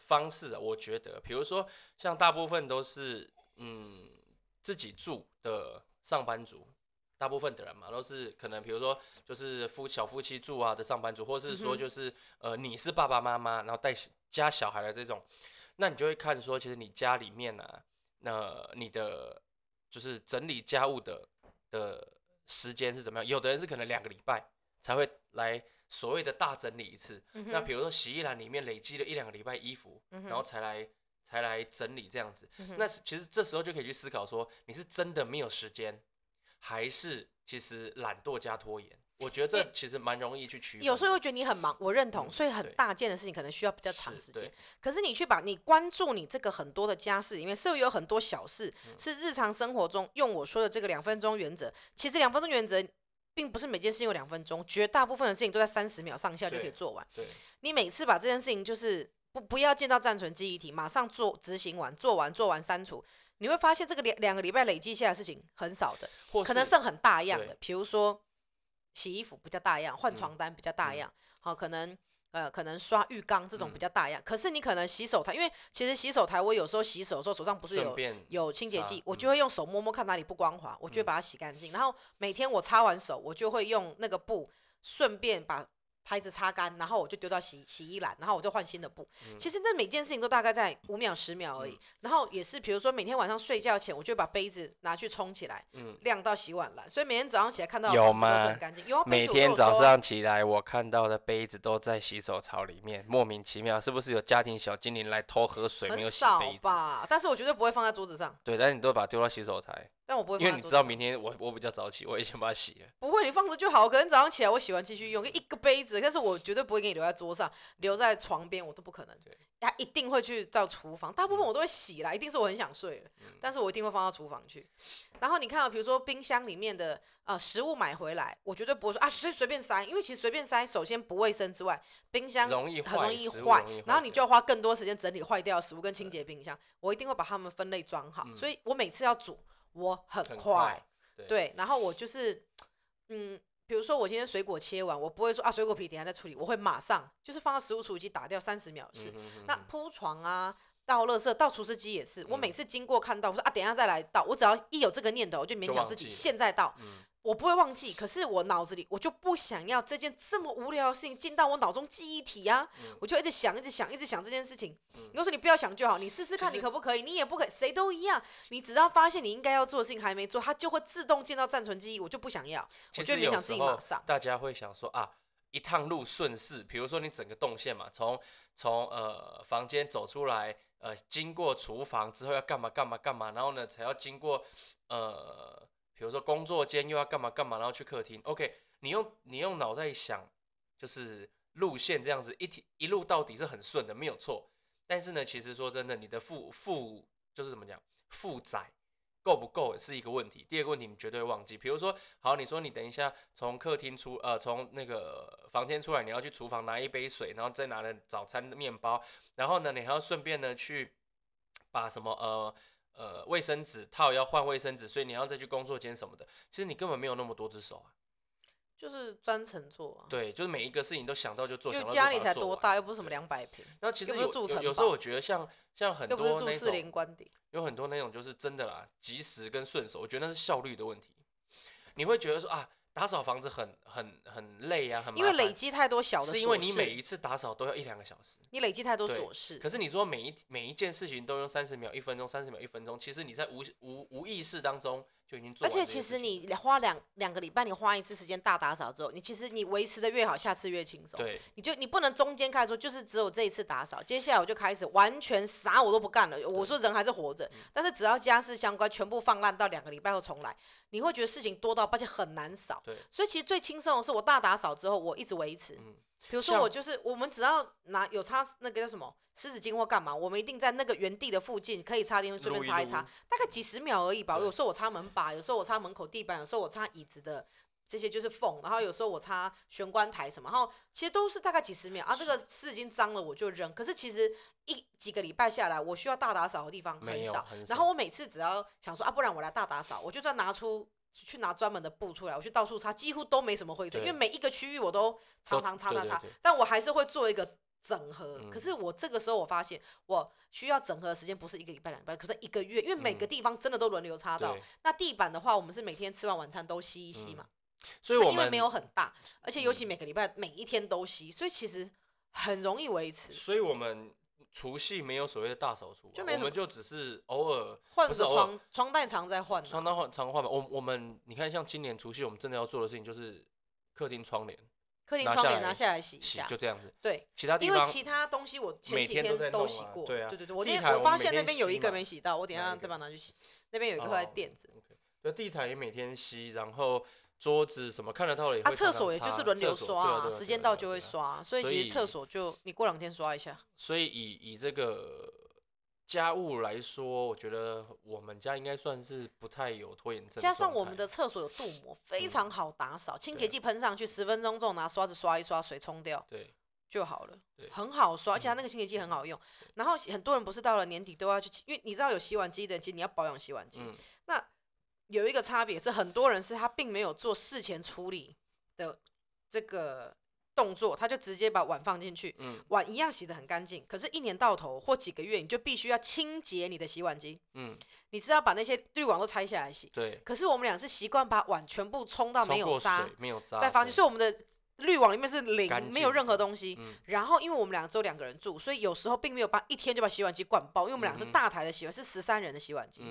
Speaker 1: 方式啊。我觉得，比如说像大部分都是嗯自己住的上班族，大部分的人嘛都是可能比如说就是夫小夫妻住啊的上班族，或是说就是、呃你是爸爸妈妈，然后带小家小孩的这种，那你就会看说，其实你家里面啊，那你的就是整理家务的的时间是怎么样？有的人是可能两个礼拜才会来所谓的大整理一次。
Speaker 2: 嗯
Speaker 1: 那比如说洗衣篮里面累积了一两个礼拜衣服，
Speaker 2: 嗯
Speaker 1: 然后才来才来整理这样子。
Speaker 2: 嗯
Speaker 1: 那其实这时候就可以去思考说，你是真的没有时间，还是其实懒惰加拖延？我觉得这其实蛮容易去区分。
Speaker 2: 有时候会觉得你很忙，我认同，
Speaker 1: 嗯
Speaker 2: 所以很大件的事情可能需要比较长
Speaker 1: 是
Speaker 2: 时间
Speaker 1: 对。
Speaker 2: 可是你去把你关注你这个很多的家事里面，是不是有很多小事
Speaker 1: 嗯
Speaker 2: 是日常生活中用我说的这个两分钟原则？其实两分钟原则并不是每件事情有两分钟，绝大部分的事情都在三十秒上下就可以做完。
Speaker 1: 对，
Speaker 2: 你每次把这件事情就是不不要见到暂存记忆体，马上做执行完，做完做完删除，你会发现这个两两个礼拜累积下来的事情很少的。可能剩很大样的，比如说洗衣服比较大样，换
Speaker 1: 嗯
Speaker 2: 床单比较大
Speaker 1: 嗯
Speaker 2: 样，好、可能呃可能刷浴缸这种比
Speaker 1: 嗯
Speaker 2: 较大样。可是你可能洗手台，因为其实洗手台我有时候洗手的时候手上不是有有清洁
Speaker 1: 擦
Speaker 2: 剂，我
Speaker 1: 嗯
Speaker 2: 就会用手摸摸看哪里不光滑，我就会
Speaker 1: 嗯
Speaker 2: 把它洗干净。然后每天我擦完手，我就会用那个布顺便把。台子擦干，然后我就丢到洗洗衣篮，然后我就换新的布。
Speaker 1: 嗯
Speaker 2: 其实那每件事情都大概在五秒、十秒而已。然后也是，比如说每天晚上睡觉前，我就把杯子拿去冲起来，
Speaker 1: 嗯，
Speaker 2: 晾到洗碗篮，所以每天早上起来看到
Speaker 1: 有吗
Speaker 2: 很干净。有啊，
Speaker 1: 每天早上起来，我看到的杯子都在洗手槽里面，莫名其妙，是不是有家庭小精灵来偷喝水，没有洗
Speaker 2: 很少？吧，但是我绝对不会放在桌子上，
Speaker 1: 对，但是你都把它丢到洗手台，
Speaker 2: 但我不会
Speaker 1: 因为你知道明天我我比较早起，我已经把它洗了。
Speaker 2: 不会，你放着就好。可能早上起来我洗完继续用，一个杯子，但是我绝对不会给你留在桌上，留在床边我都不可能
Speaker 1: 对。
Speaker 2: 他一定会去到厨房，大部分
Speaker 1: 嗯
Speaker 2: 我都会洗啦，一定是我很想睡了，
Speaker 1: 嗯
Speaker 2: 但是我一定会放到厨房去。然后你看到，比如说冰箱里面的呃食物买回来，我绝对不会说啊随随便塞，因为其实随便塞，首先不卫生之外，冰箱
Speaker 1: 容易
Speaker 2: 很容易
Speaker 1: 坏
Speaker 2: 然后你就要花更多时间整理坏掉的食物跟清洁冰箱。我一定会把它们分类装好，
Speaker 1: 嗯
Speaker 2: 所以我每次要煮，我很
Speaker 1: 很
Speaker 2: 快
Speaker 1: 快，对
Speaker 2: 对，然后我就是，嗯，比如说我今天水果切完，我不会说啊水果皮等下再处理，我会马上就是放到食物处理机打掉三十秒的事。
Speaker 1: 嗯哼哼哼
Speaker 2: 那铺床啊。倒垃圾，倒厨师机也是。我每
Speaker 1: 嗯
Speaker 2: 次经过看到，我说啊，等一下再来倒。我只要一有这个念头，我就勉强自己现在倒。
Speaker 1: 嗯
Speaker 2: 我不会忘记，可是我脑子里我就不想要这件这么无聊的事情进到我脑中记忆体啊，
Speaker 1: 嗯
Speaker 2: 我就一直想，一直想，一直想这件事情。
Speaker 1: 嗯
Speaker 2: 你说你不要想就好，你试试看你可不可以，你也不可以，谁都一样。你只要发现你应该要做的事情还没做，它就会自动进到暂存记忆，我就不想要，我就会勉强自己马上。
Speaker 1: 大家会想说啊，一趟路顺势，比如说你整个动线嘛，从从呃房间走出来，呃经过厨房之后要干嘛干嘛干嘛，然后呢才要经过呃比如说工作间又要干嘛干嘛，然后去客厅。OK，你用你用脑袋想，就是路线这样子一一路到底是很顺的，没有错。但是呢，其实说真的，你的负负就是怎么讲，负载够不够是一个问题。第二个问题，你绝对会忘记。比如说，好，你说你等一下从客厅出，呃，从那个房间出来，你要去厨房拿一杯水，然后再拿了早餐的面包，然后呢，你还要顺便呢去把什么呃呃卫生纸套要换卫生纸，所以你要再去工作间什么的。其实你根本没有那么多只手啊。
Speaker 2: 就是专程做啊。
Speaker 1: 对，就是每一个事情都想到就做，
Speaker 2: 因为家里。才多大，又不是什么
Speaker 1: 对
Speaker 2: 两百平，
Speaker 1: 然后其实有有有时候我觉得像像很多那种
Speaker 2: 官邸。
Speaker 1: 有很多那种就是真的啦，及时跟顺手，我觉得那是效率的问题。你会觉得说啊，打扫房子很很很累啊，很麻
Speaker 2: 因为累积太多小的琐事，
Speaker 1: 是因为你每一次打扫都要一两个小时。
Speaker 2: 你累积太多琐事。
Speaker 1: 可是你说每一每一件事情都用三十秒、一分钟、三十秒、一分钟，其实你在无无无意识当中就已经做
Speaker 2: 而。且其实你花两两个礼拜，你花一次时间大打扫之后，你其实你维持的越好，下次越轻松。
Speaker 1: 对
Speaker 2: 你就你不能中间开始说，就是只有这一次打扫，接下来我就开始完全啥我都不干了。我说人还是活着，
Speaker 1: 嗯
Speaker 2: 但是只要家事相关全部放烂到两个礼拜后重来，你会觉得事情多到而且很难扫。
Speaker 1: 对，
Speaker 2: 所以其实最轻松的是我大打扫之后，我一直维持。
Speaker 1: 嗯，
Speaker 2: 比如说我就是我们只要拿有擦那个叫什么湿纸巾或干嘛，我们一定在那个原地的附近可以擦地方顺便擦一擦，大概几十秒而已吧。
Speaker 1: 对
Speaker 2: 有时候我擦门把，有时候我擦门口地板，有时候我擦椅子的这些就是缝，然后有时候我擦玄关台什么，然后其实都是大概几十秒啊。这个湿纸巾脏了我就扔，可是其实一几个礼拜下来，我需要大打扫的地方很少。
Speaker 1: 很少
Speaker 2: 然后我每次只要想说啊，不然我来大打扫，我就算拿出。去拿专门的布出来，我去到处擦，几乎都没什么灰尘，因为每一个区域我都常常擦擦擦但我还是会做一个整合。
Speaker 1: 嗯
Speaker 2: 可是我这个时候我发现，我需要整合的时间不是一个礼拜两个礼拜，可是一个月，因为每个
Speaker 1: 嗯。
Speaker 2: 地方真的都轮流擦到。
Speaker 1: 对。
Speaker 2: 那地板的话，我们是每天吃完晚餐都吸一吸
Speaker 1: 嗯。
Speaker 2: 嘛，
Speaker 1: 所以我们
Speaker 2: 因为没有很大，而且尤其
Speaker 1: 嗯。
Speaker 2: 每个礼拜每一天都吸，所以其实很容易维持。
Speaker 1: 所以我们除夕没有所谓的大扫除啊、
Speaker 2: 就
Speaker 1: 我们就只是偶尔
Speaker 2: 换个床床单常在换啊、
Speaker 1: 常常换常换嘛。我我们你看，像今年除夕我们真的要做的事情就是客厅窗帘
Speaker 2: 客厅窗帘拿下来洗一，下
Speaker 1: 就。这样子。
Speaker 2: 对，
Speaker 1: 其他地方
Speaker 2: 因为其他东西我前几
Speaker 1: 天都
Speaker 2: 洗过，
Speaker 1: 啊对啊
Speaker 2: 对对，我
Speaker 1: 地
Speaker 2: 那天我发现那边有一个没洗到，我等一下再把它拿去洗。那边有一个垫
Speaker 1: 子对，地毯也每天吸，然后桌子什么看得到的也
Speaker 2: 啊，
Speaker 1: 会常常
Speaker 2: 厕所也就是轮流刷啊，时间到就会刷，所以其实厕所就你过两天刷一下。
Speaker 1: 所以以以这个家务来说，我觉得我们家应该算是不太有拖延症。
Speaker 2: 加上我们的厕所有镀膜，非
Speaker 1: 嗯
Speaker 2: 常好打扫，清洁剂喷上去，十分钟之后拿刷子刷一刷，水冲掉
Speaker 1: 对
Speaker 2: 就好了
Speaker 1: 对，
Speaker 2: 很好刷，而且它
Speaker 1: 嗯
Speaker 2: 那个清洁剂很好用。然后很多人不是到了年底都要去清，因为你知道有洗碗机的，其实你要保养洗碗机。
Speaker 1: 嗯
Speaker 2: 那有一个差别是，很多人是他并没有做事前处理的这个动作，他就直接把碗放进去，
Speaker 1: 嗯
Speaker 2: 碗一样洗得很干净。可是，一年到头或几个月，你就必须要清洁你的洗碗机，
Speaker 1: 嗯，
Speaker 2: 你是要把那些滤网都拆下来洗。
Speaker 1: 对，
Speaker 2: 可是我们俩是习惯把碗全部冲到没有渣
Speaker 1: 水，没有渣
Speaker 2: 再放进去，所以我们的滤网里面是零，
Speaker 1: 干
Speaker 2: 没有任何
Speaker 1: 净
Speaker 2: 东西。
Speaker 1: 嗯
Speaker 2: 然后，因为我们两个只有两个人住，所以有时候并没有把一天就把洗碗机灌爆，因为我们两个是大台的洗碗，是十三人的洗碗机。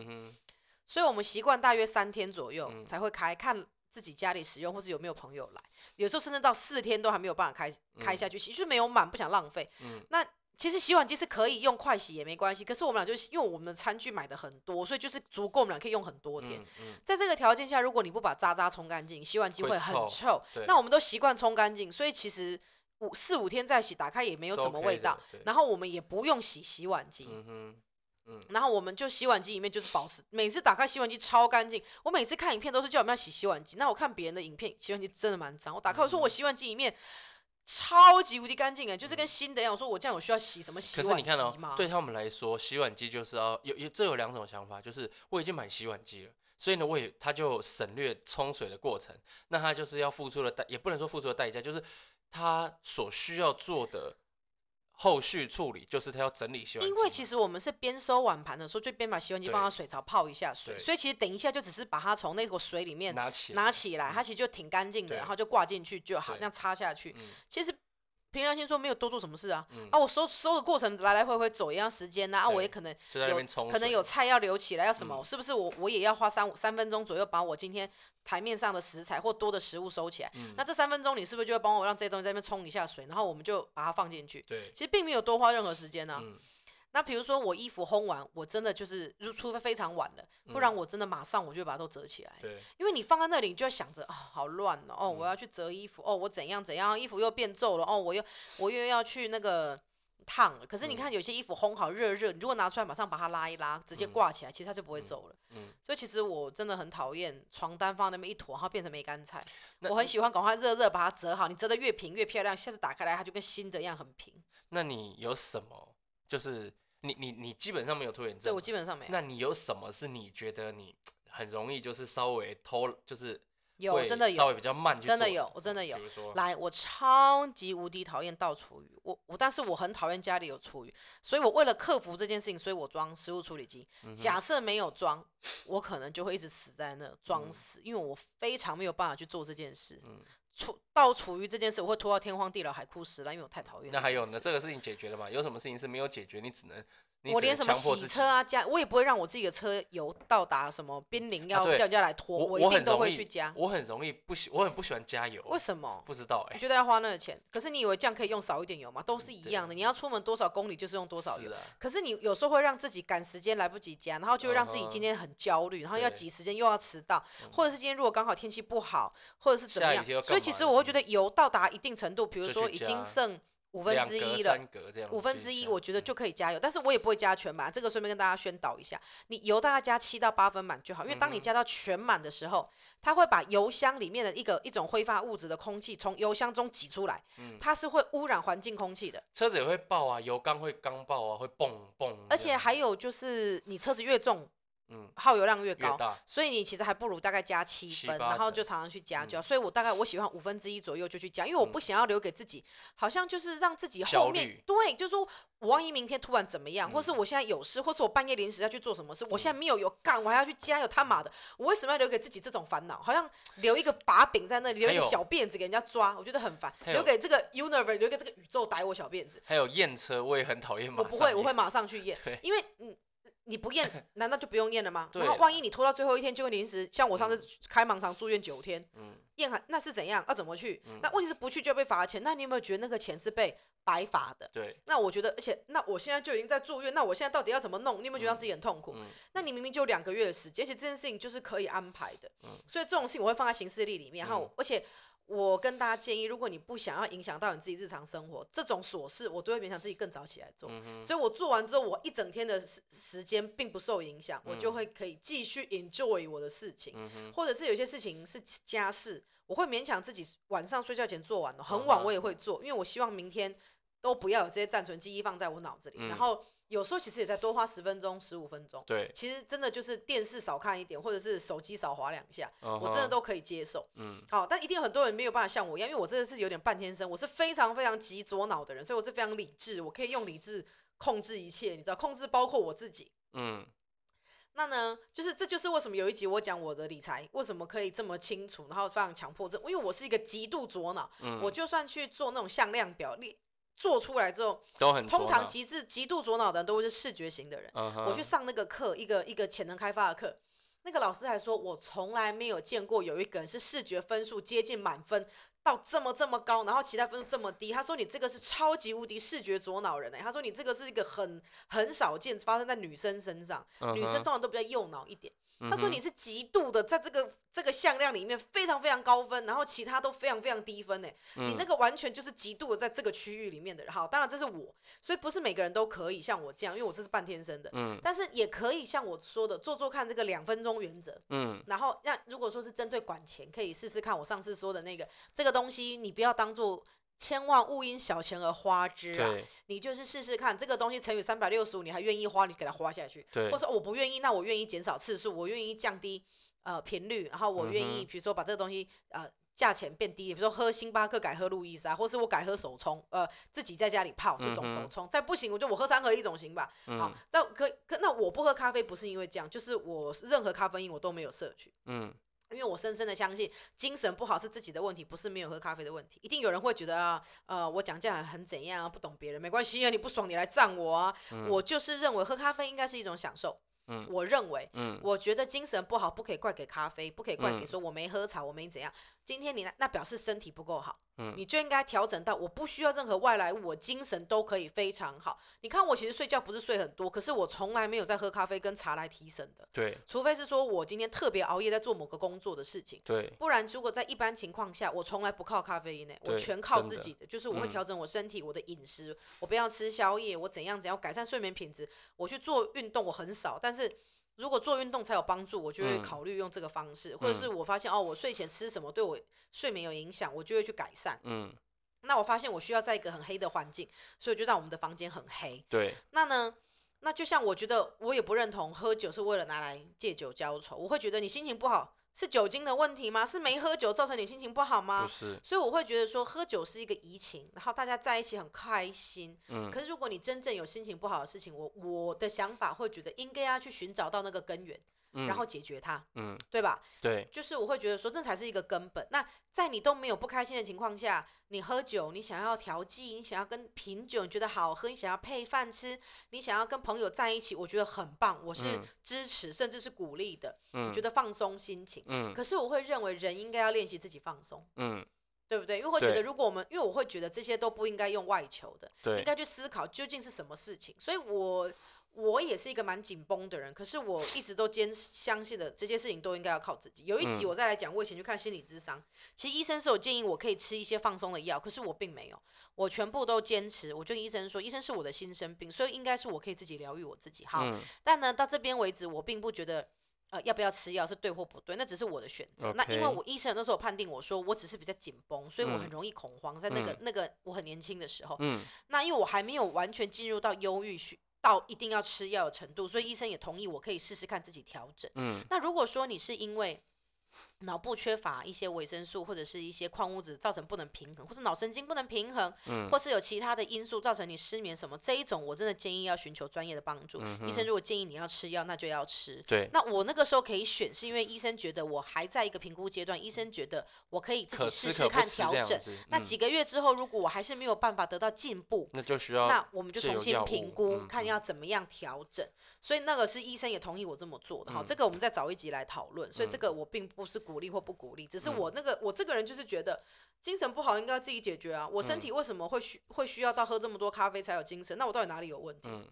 Speaker 2: 所以我们习惯大约三天左右
Speaker 1: 嗯
Speaker 2: 才会开，看自己家里使用或是有没有朋友来，有时候甚至到四天都还没有办法开开下去洗，就是没有满，不想浪费。
Speaker 1: 嗯
Speaker 2: 那其实洗碗机是可以用快洗也没关系，可是我们俩就是因为我们的餐具买的很多，所以就是足够我们俩可以用很多天。
Speaker 1: 嗯嗯，
Speaker 2: 在这个条件下，如果你不把渣渣冲干净，洗碗机
Speaker 1: 会
Speaker 2: 会很
Speaker 1: 臭
Speaker 2: 那我们都习惯冲干净，所以其实五四五天再洗，打开也没有什么味道。
Speaker 1: 对
Speaker 2: 然后我们也不用洗洗碗机。
Speaker 1: 嗯哼，嗯
Speaker 2: 然后我们就洗碗机里面就是保持，每次打开洗碗机超干净。我每次看影片都是叫我们要洗洗碗机，那我看别人的影片，洗碗机真的蛮脏。我打开我说我洗碗机里面超级无敌干净哎，就是跟新的一样。我说我这样有需要洗什么洗碗机
Speaker 1: 可是你看哦
Speaker 2: 吗？，
Speaker 1: 对他们来说，洗碗机就是要有有这有两种想法，就是我已经买洗碗机了，所以呢，我也他就省略冲水的过程，那他就是要付出的代，也不能说付出的代价，就是他所需要做的后续处理，就是他要整理洗碗机。
Speaker 2: 因为其实我们是边收碗盘的时候，就边把洗碗机放到水槽泡一下水，所以其实等一下就只是把它从那个水里面
Speaker 1: 拿起
Speaker 2: 拿起来，它其实就挺干净的，然后就挂进去就好，
Speaker 1: 对。
Speaker 2: 这样插下去。
Speaker 1: 嗯。
Speaker 2: 其实凭良心说，没有多做什么事啊。
Speaker 1: 嗯
Speaker 2: 啊，我收收的过程来来回回走一样时间呐、啊，我也可能有可能有菜要留起来，要什么，
Speaker 1: 嗯
Speaker 2: 是不是我我也要花三三分钟左右把我今天台面上的食材或多的食物收起来？
Speaker 1: 嗯
Speaker 2: 那这三分钟你是不是就会帮我让这些东西在那边冲一下水，然后我们就把它放进去？
Speaker 1: 对，
Speaker 2: 其实并没有多花任何时间呢、
Speaker 1: 嗯
Speaker 2: 那比如说我衣服烘完，我真的就是，如除非非常晚了，不然我真的马上我就会把它都折起来。因为你放在那里，你就要想着啊、好乱哦，哦，我
Speaker 1: 嗯
Speaker 2: 要去折衣服，哦，我怎样怎样，衣服又变皱了，哦，我又我又要去那个烫了。可是你
Speaker 1: 嗯
Speaker 2: 看有些衣服烘好热热，你如果拿出来马上把它拉一拉，直接
Speaker 1: 嗯
Speaker 2: 挂起来，其实它就不会
Speaker 1: 嗯
Speaker 2: 皱了。
Speaker 1: 嗯，
Speaker 2: 所以其实我真的很讨厌床单放那边一坨，然后变成梅干菜。我很喜欢赶快热热把它折好，你折得越平越漂亮，下次打开来它就跟新的一样很平。
Speaker 1: 那你有什么？就是你你你基本上没有拖延症
Speaker 2: 对，我基本上没有。
Speaker 1: 那你有什么是你觉得你很容易就是稍微偷，就是
Speaker 2: 有真的有
Speaker 1: 稍微比较慢
Speaker 2: 真的有我真的有
Speaker 1: 比如说，
Speaker 2: 来，我超级无敌讨厌倒厨余，我我但是我很讨厌家里有厨余，所以我为了克服这件事情，所以我装食物处理机。
Speaker 1: 嗯
Speaker 2: 假设没有装，我可能就会一直死在那装
Speaker 1: 嗯
Speaker 2: 死，因为我非常没有办法去做这件事。
Speaker 1: 嗯
Speaker 2: 厨倒厨余这件事，我会拖到天荒地老、海枯石烂，因为我太讨厌。
Speaker 1: 那还有呢？？这个事情解决了吗？有什么事情是没有解决？你只能
Speaker 2: 我连什么洗车啊加，我也不会让我自己的车油到达什么濒临要叫人家来拖，
Speaker 1: 我
Speaker 2: 我一定都会去加。
Speaker 1: 我很容易不喜，我很不喜欢加油。
Speaker 2: 为什么？
Speaker 1: 不知道哎、
Speaker 2: 你觉得要花那个钱？可是你以为这样可以用少一点油吗？都是一
Speaker 1: 对
Speaker 2: 样的。你要出门多少公里就是用多少油。可是你有时候会让自己赶时间来不及加，然后就会让自己今天很焦虑，然后要
Speaker 1: 对
Speaker 2: 挤时间又要迟到，或者是今天如果刚好天气不好，或者是怎么样所以其实我会觉得油到达一定程度，比如说已经剩五分之一了。五分之一，我觉得就
Speaker 1: 嗯
Speaker 2: 可以加油，但是我也不会加全满。这个顺便跟大家宣导一下，你油大概加七到八分满就好，因为当你加到全满的时候，它会把油箱里面的一个一种挥发物质的空气从油箱中挤出来，
Speaker 1: 嗯
Speaker 2: 它是会污染环境空气的。
Speaker 1: 车子也会爆啊，油缸会刚爆啊，会蹦蹦。
Speaker 2: 而且还有就是，你车子越重，
Speaker 1: 嗯。
Speaker 2: 耗油量越高，
Speaker 1: 越，
Speaker 2: 所以你其实还不如大概加七分，然后就常常去加
Speaker 1: 嗯。
Speaker 2: 就好。所以我大概我喜欢五分之一左右就去加，因为我不
Speaker 1: 嗯
Speaker 2: 想要留给自己，好像就是让自己后面对，就是说我万一明天突然怎么样，或是
Speaker 1: 嗯
Speaker 2: 我现在有事，或是我半夜临时要去做什么事，我现在没有有干，我还要去加油，他妈的，我为什么要留给自己这种烦恼？好像留一个把柄在那里，留一个小辫子给人家抓，我觉得很烦。留给这个 universe，留给这个宇宙逮我小辫子。
Speaker 1: 还有验车，我也很讨厌
Speaker 2: 我不会，我会马上去验，[LAUGHS] 因为嗯，你不验，[LAUGHS] 难道就不用验了吗？然后万一你拖到最后一天，就会临时，像我上次开盲肠住院九天，
Speaker 1: 嗯
Speaker 2: 验还那是怎样？要怎么去？
Speaker 1: 嗯
Speaker 2: 那问题是不去就要被罚钱，那你有没有觉得那个钱是被白罚的？
Speaker 1: 对，
Speaker 2: 那我觉得，而且那我现在就已经在住院，那我现在到底要怎么弄？你有没有觉得让自己很痛苦？
Speaker 1: 嗯
Speaker 2: 那你明明就有两个月的时间，而且这件事情就是可以安排的，
Speaker 1: 嗯
Speaker 2: 所以这种事情我会放在行事历里面。然后，而且我跟大家建议，如果你不想要影响到你自己日常生活，这种琐事我都会勉强自己更早起来做。所以我做完之后，我一整天的时时间并不受影响，我就
Speaker 1: 嗯
Speaker 2: 会可以继续 enjoy 我的事情，或者是有些事情是家事，我会勉强自己晚上睡觉前做完的，很晚我也会做，因为我希望明天都不要有这些暂存记忆放在我脑子里。
Speaker 1: 嗯
Speaker 2: 然后有时候其实也在多花十分钟、十五分钟，
Speaker 1: 对，
Speaker 2: 其实真的就是电视少看一点，或者是手机少划两下，
Speaker 1: 我
Speaker 2: 我真的都可以接受。
Speaker 1: 嗯
Speaker 2: 好，但一定有很多人没有办法像我一样，因为我真的是有点半天生，我是非常非常极左脑的人，所以我是非常理智，我可以用理智控制一切，你知道，控制包括我自己。
Speaker 1: 嗯
Speaker 2: 那呢，就是这就是为什么有一集我讲我的理财为什么可以这么清楚，然后非常强迫症，因为我是一个极度左脑，
Speaker 1: 嗯，
Speaker 2: 我就算去做那种向量表，列做出来之后，
Speaker 1: 都很
Speaker 2: 通常极致极度左脑的人都会是视觉型的人。我去上那个课，一个一个潜能开发的课，那个老师还说，我从来没有见过有一个人是视觉分数接近满分到这么这么高，然后其他分数这么低。他说你这个是超级无敌视觉左脑人哎、他说你这个是一个很很少见发生在女生身上，女生通常都比较右脑一点。他说你是极度的在这个这个向量里面非常非常高分，然后其他都非常非常低分呢。你那
Speaker 1: 嗯
Speaker 2: 个完全就是极度的在这个区域里面的人。好，当然这是我，所以不是每个人都可以像我这样，因为我这是半天生的。
Speaker 1: 嗯
Speaker 2: 但是也可以像我说的，做做看这个两分钟原则。
Speaker 1: 嗯
Speaker 2: 然后那如果说是针对管钱，可以试试看我上次说的那个这个东西，你不要当做。千万勿因小钱而花之啊！你就是试试看，这个东西乘以三百六十五，你还愿意花，你给它花下去。
Speaker 1: 对
Speaker 2: 或者说我不愿意，那我愿意减少次数，我愿意降低呃频率，然后我愿意
Speaker 1: 嗯
Speaker 2: 比如说把这个东西呃价钱变低，比如说喝星巴克改喝路易莎，或是我改喝手冲，呃自己在家里泡这种手冲，再不行我就我喝三合一总行吧。好
Speaker 1: 嗯，
Speaker 2: 那可可那我不喝咖啡不是因为这样，就是我任何咖啡因我都没有摄取。
Speaker 1: 嗯
Speaker 2: 因为我深深的相信，精神不好是自己的问题，不是没有喝咖啡的问题。一定有人会觉得啊，呃，我讲这样很怎样啊，不懂别人没关系啊，你不爽你来赞我啊。
Speaker 1: 嗯
Speaker 2: 我就是认为喝咖啡应该是一种享受。
Speaker 1: 嗯
Speaker 2: 我认为，
Speaker 1: 嗯
Speaker 2: 我觉得精神不好不可以怪给咖啡，不可以怪给
Speaker 1: 嗯
Speaker 2: 说我没喝茶，我没怎样。今天你那那表示身体不够好，
Speaker 1: 嗯。
Speaker 2: 你就应该调整到我不需要任何外来物，我精神都可以非常好。你看我其实睡觉不是睡很多，可是我从来没有在喝咖啡跟茶来提神的，
Speaker 1: 对。
Speaker 2: 除非是说我今天特别熬夜在做某个工作的事情。
Speaker 1: 对。
Speaker 2: 不然，如果在一般情况下，我从来不靠咖啡因呢，我全靠自己的，就是我会
Speaker 1: 嗯。
Speaker 2: 调整我身体、我的饮食，我不要吃宵夜，我怎样怎样改善睡眠品质，我去做运动，我很少，但是如果做运动才有帮助，我就会
Speaker 1: 嗯
Speaker 2: 考虑用这个方式，或者是我发现哦，我睡前吃什么对我睡眠有影响，我就会去改善。
Speaker 1: 嗯
Speaker 2: 那我发现我需要在一个很黑的环境，所以就让我们的房间很黑。
Speaker 1: 对
Speaker 2: 那呢？那就像我觉得，我也不认同喝酒是为了拿来借酒浇愁。我会觉得你心情不好是酒精的问题吗？是没喝酒造成你心情不好吗
Speaker 1: 不？是
Speaker 2: 所以我会觉得说，喝酒是一个怡情，然后大家在一起很开心。
Speaker 1: 嗯
Speaker 2: 可是如果你真正有心情不好的事情，我我的想法会觉得应该要去寻找到那个根源，
Speaker 1: 嗯
Speaker 2: 然后解决它，
Speaker 1: 嗯
Speaker 2: 对吧？
Speaker 1: 对
Speaker 2: 就是我会觉得说，这才是一个根本。那在你都没有不开心的情况下，你喝酒，你想要调剂，你想要跟品酒，你觉得好喝，你想要配饭吃，你想要跟朋友在一起，我觉得很棒，我是
Speaker 1: 嗯
Speaker 2: 支持甚至是鼓励的。
Speaker 1: 嗯
Speaker 2: 我觉得放松心情。
Speaker 1: 嗯
Speaker 2: 可是我会认为人应该要练习自己放松，
Speaker 1: 嗯
Speaker 2: 对不对？因为会觉得如果我们，因为我会觉得这些都不应该用外求的，应该去思考究竟是什么事情。所以我我也是一个蛮紧绷的人，可是我一直都坚相信的这些事情都应该要靠自己。有一集
Speaker 1: 嗯
Speaker 2: 我再来讲，我以前去看心理咨商，其实医生是有建议我可以吃一些放松的药，可是我并没有，我全部都坚持。我就跟医生说，医生是我的心生病，所以应该是我可以自己疗愈我自己。好，
Speaker 1: 嗯
Speaker 2: 但呢，到这边为止，我并不觉得。呃，要不要吃药是对或不对，那只是我的选择。那因为我医生那时候有判定我说我只是比较紧绷，所以我很
Speaker 1: 嗯
Speaker 2: 容易恐慌，在那个、
Speaker 1: 嗯
Speaker 2: 那个我很年轻的时候。
Speaker 1: 嗯
Speaker 2: 那因为我还没有完全进入到忧郁需到一定要吃药的程度，所以医生也同意我可以试试看自己调整。
Speaker 1: 嗯
Speaker 2: 那如果说你是因为脑部缺乏一些维生素或者是一些矿物质，造成不能平衡，或是脑神经不能平衡，
Speaker 1: 嗯
Speaker 2: 或是有其他的因素造成你失眠什么，这一种我真的建议要寻求专业的帮助。医生如果建议你要吃药，那就要吃。
Speaker 1: 嗯对，
Speaker 2: 那我那个时候可以选，是因为医生觉得我还在一个评估阶段，医生觉得我可以自己试试看调整。那几个月之后，如果我还是没有办法得到进步，
Speaker 1: 那就需要
Speaker 2: 那我们就重新评估，
Speaker 1: 嗯嗯
Speaker 2: 看要怎么样调整。所以那个是医生也同意我这么做的哈，
Speaker 1: 嗯
Speaker 2: 这个我们再找一集来讨论。所以这
Speaker 1: 嗯
Speaker 2: 个我并不是鼓励或不鼓励，只是
Speaker 1: 嗯
Speaker 2: 我那个我这个人就是觉得精神不好应该自己解决啊。我身
Speaker 1: 嗯
Speaker 2: 体为什么会需会需要到喝这么多咖啡才有精神？那我到底哪里有问题？
Speaker 1: 嗯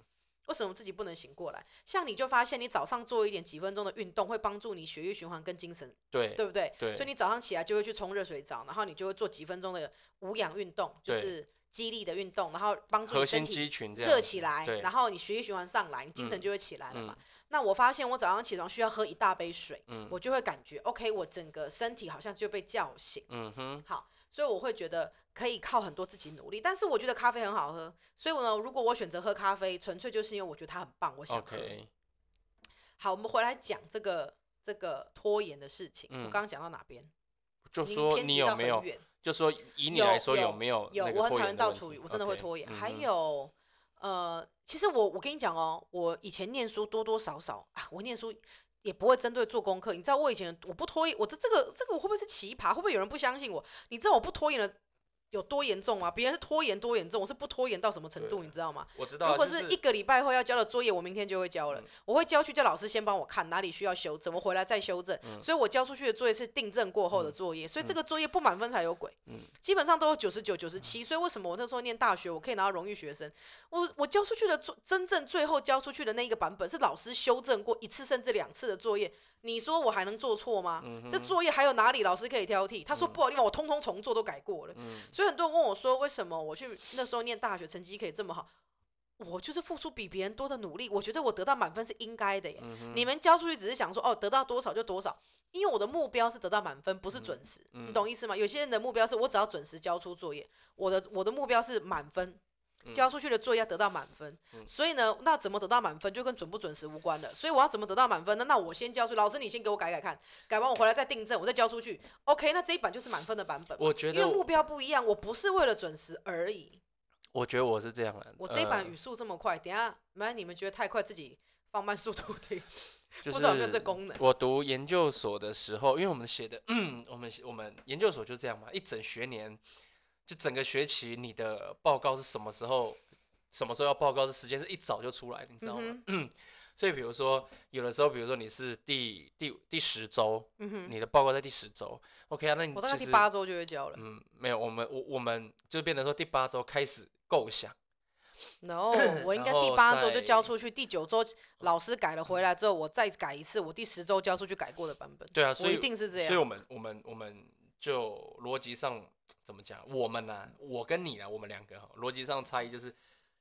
Speaker 2: 为什么自己不能醒过来？像你就发现你早上做一点几分钟的运动，会帮助你血液循环跟精神，
Speaker 1: 对
Speaker 2: 对不对？
Speaker 1: 对
Speaker 2: 所以你早上起来就会去冲热水澡，然后你就会做几分钟的无氧运动，就是激励的运动，然后帮助你身体热起来，然后你血液循环上来，你精神
Speaker 1: 嗯
Speaker 2: 就会起来了嘛。
Speaker 1: 嗯
Speaker 2: 那我发现我早上起床需要喝一大杯水，
Speaker 1: 嗯
Speaker 2: 我就会感觉 OK，我整个身体好像就被叫醒。
Speaker 1: 嗯哼，
Speaker 2: 好，所以我会觉得可以靠很多自己努力，但是我觉得咖啡很好喝，所以我呢，如果我选择喝咖啡，纯粹就是因为我觉得它很棒，我想喝。好，我们回来讲这个这个拖延的事情。我
Speaker 1: 嗯
Speaker 2: 刚刚讲到哪边？
Speaker 1: 就说你有没有，就说以你来说
Speaker 2: 有
Speaker 1: 没有
Speaker 2: 有，我很讨厌
Speaker 1: 拖延的问题
Speaker 2: 倒厨余，我真的会拖延。还有，呃，其实我我跟你讲哦，我以前念书多多少少啊，我念书也不会针对做功课。你知道我以前我不拖延，我这这个这个我会不会是奇葩？会不会有人不相信我？你知道我不拖延的有多严重吗？别人是拖延多严重，我是不拖延到什么程度，你知道吗？
Speaker 1: 我知道啊，
Speaker 2: 如果
Speaker 1: 是
Speaker 2: 一个礼拜后要交的作业，我明天就会交了。
Speaker 1: 嗯
Speaker 2: 我会交去，叫老师先帮我看哪里需要修正，我回来再修正。
Speaker 1: 嗯
Speaker 2: 所以我交出去的作业是订正过后的作业，所以这个作业不满分才有鬼。
Speaker 1: 嗯
Speaker 2: 基本上都有九十九、九十七。所以为什么我那时候念大学，我可以拿到荣誉学生？我我交出去的作，真正最后交出去的那一个版本是老师修正过一次甚至两次的作业。你说我还能做错吗？
Speaker 1: 嗯
Speaker 2: 这作业还有哪里老师可以挑剔？他说不好的地方我通通重做都改过了。
Speaker 1: 嗯
Speaker 2: 所以很多人问我说，为什么我去那时候念大学成绩可以这么好？我就是付出比别人多的努力，我觉得我得到满分是应该的耶。
Speaker 1: 嗯
Speaker 2: 你们交出去只是想说哦，得到多少就多少，因为我的目标是得到满分，不是准时，
Speaker 1: 嗯
Speaker 2: 你懂意思吗？有些人的目标是我只要准时交出作业，我的我的目标是满分。交出去的作业要得到满分，
Speaker 1: 嗯
Speaker 2: 所以呢，那怎么得到满分就跟准不准时无关了。所以我要怎么得到满分呢？那我先交出，老师你先给我改改看，改完我回来再订正，我再交出去。OK，那这一版就是满分的版本。
Speaker 1: 我觉得
Speaker 2: 因为目标不一样，我不是为了准时而已。
Speaker 1: 我觉得我是这样的，
Speaker 2: 我这一版语速这么快，等下，没你们觉得太快，自己放慢速度听。
Speaker 1: 就 [LAUGHS]
Speaker 2: 不知道有没有这
Speaker 1: 是
Speaker 2: 功能
Speaker 1: 我读研究所的时候，因为我们写的，嗯，我们我们研究所就这样嘛，一整学年，就整个学期你的报告是什么时候，什么时候要报告的时间是一早就出来的，你知道吗？
Speaker 2: 嗯 [CLEARS THROAT]
Speaker 1: 所以比如说有的时候，比如说你是第第第十周，
Speaker 2: 嗯，
Speaker 1: 你的报告在第十周，OK 啊，那你
Speaker 2: 我大概第八周就会交了。
Speaker 1: 嗯，没有，我们我我们就变成说第八周开始构想
Speaker 2: ，No，[CLEARS THROAT] 我应该第八周就交出去，第九周老师改了回来之后，我再改一次，我第十周交出去改过的版本。
Speaker 1: 对啊，所以
Speaker 2: 我一定是这样
Speaker 1: 所以我。们我们我们就逻辑上怎么讲？我们呢、我跟你啊，我们两个哈，逻辑上差异就是，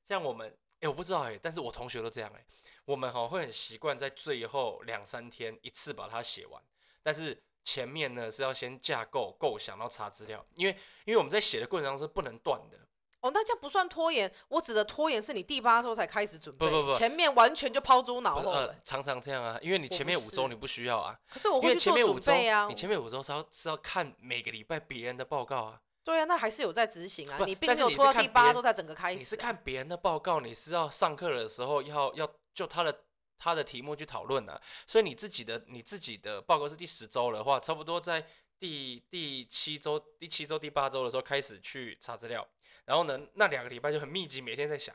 Speaker 1: 像我们，哎、我不知道哎、但是我同学都这样哎、我们哈会很习惯在最后两三天一次把它写完，但是前面呢是要先架构构想，然后查资料，因为因为我们在写的过程当中是不能断的，
Speaker 2: 哦，那这样不算拖延。我指的拖延是你第八周才开始准备，
Speaker 1: 不不不
Speaker 2: 前面完全就抛诸脑后了
Speaker 1: 呃。，常常这样啊，因为你前面五周你不需要啊，
Speaker 2: 可是我会去做
Speaker 1: 前面五周
Speaker 2: 准备啊
Speaker 1: 你。前面五周是要是要看每个礼拜别人的报告啊。
Speaker 2: 对啊，那还是有在执行啊。你并没有拖到第八周才整个开始、啊。
Speaker 1: 你是看别人的报告，你是要上课的时候要要就他的他的题目去讨论啊，所以你自己的你自己的报告是第十周的话，差不多在第第七周、第七周、第八周的时候开始去查资料，然后呢，那两个礼拜就很密集，每天在想。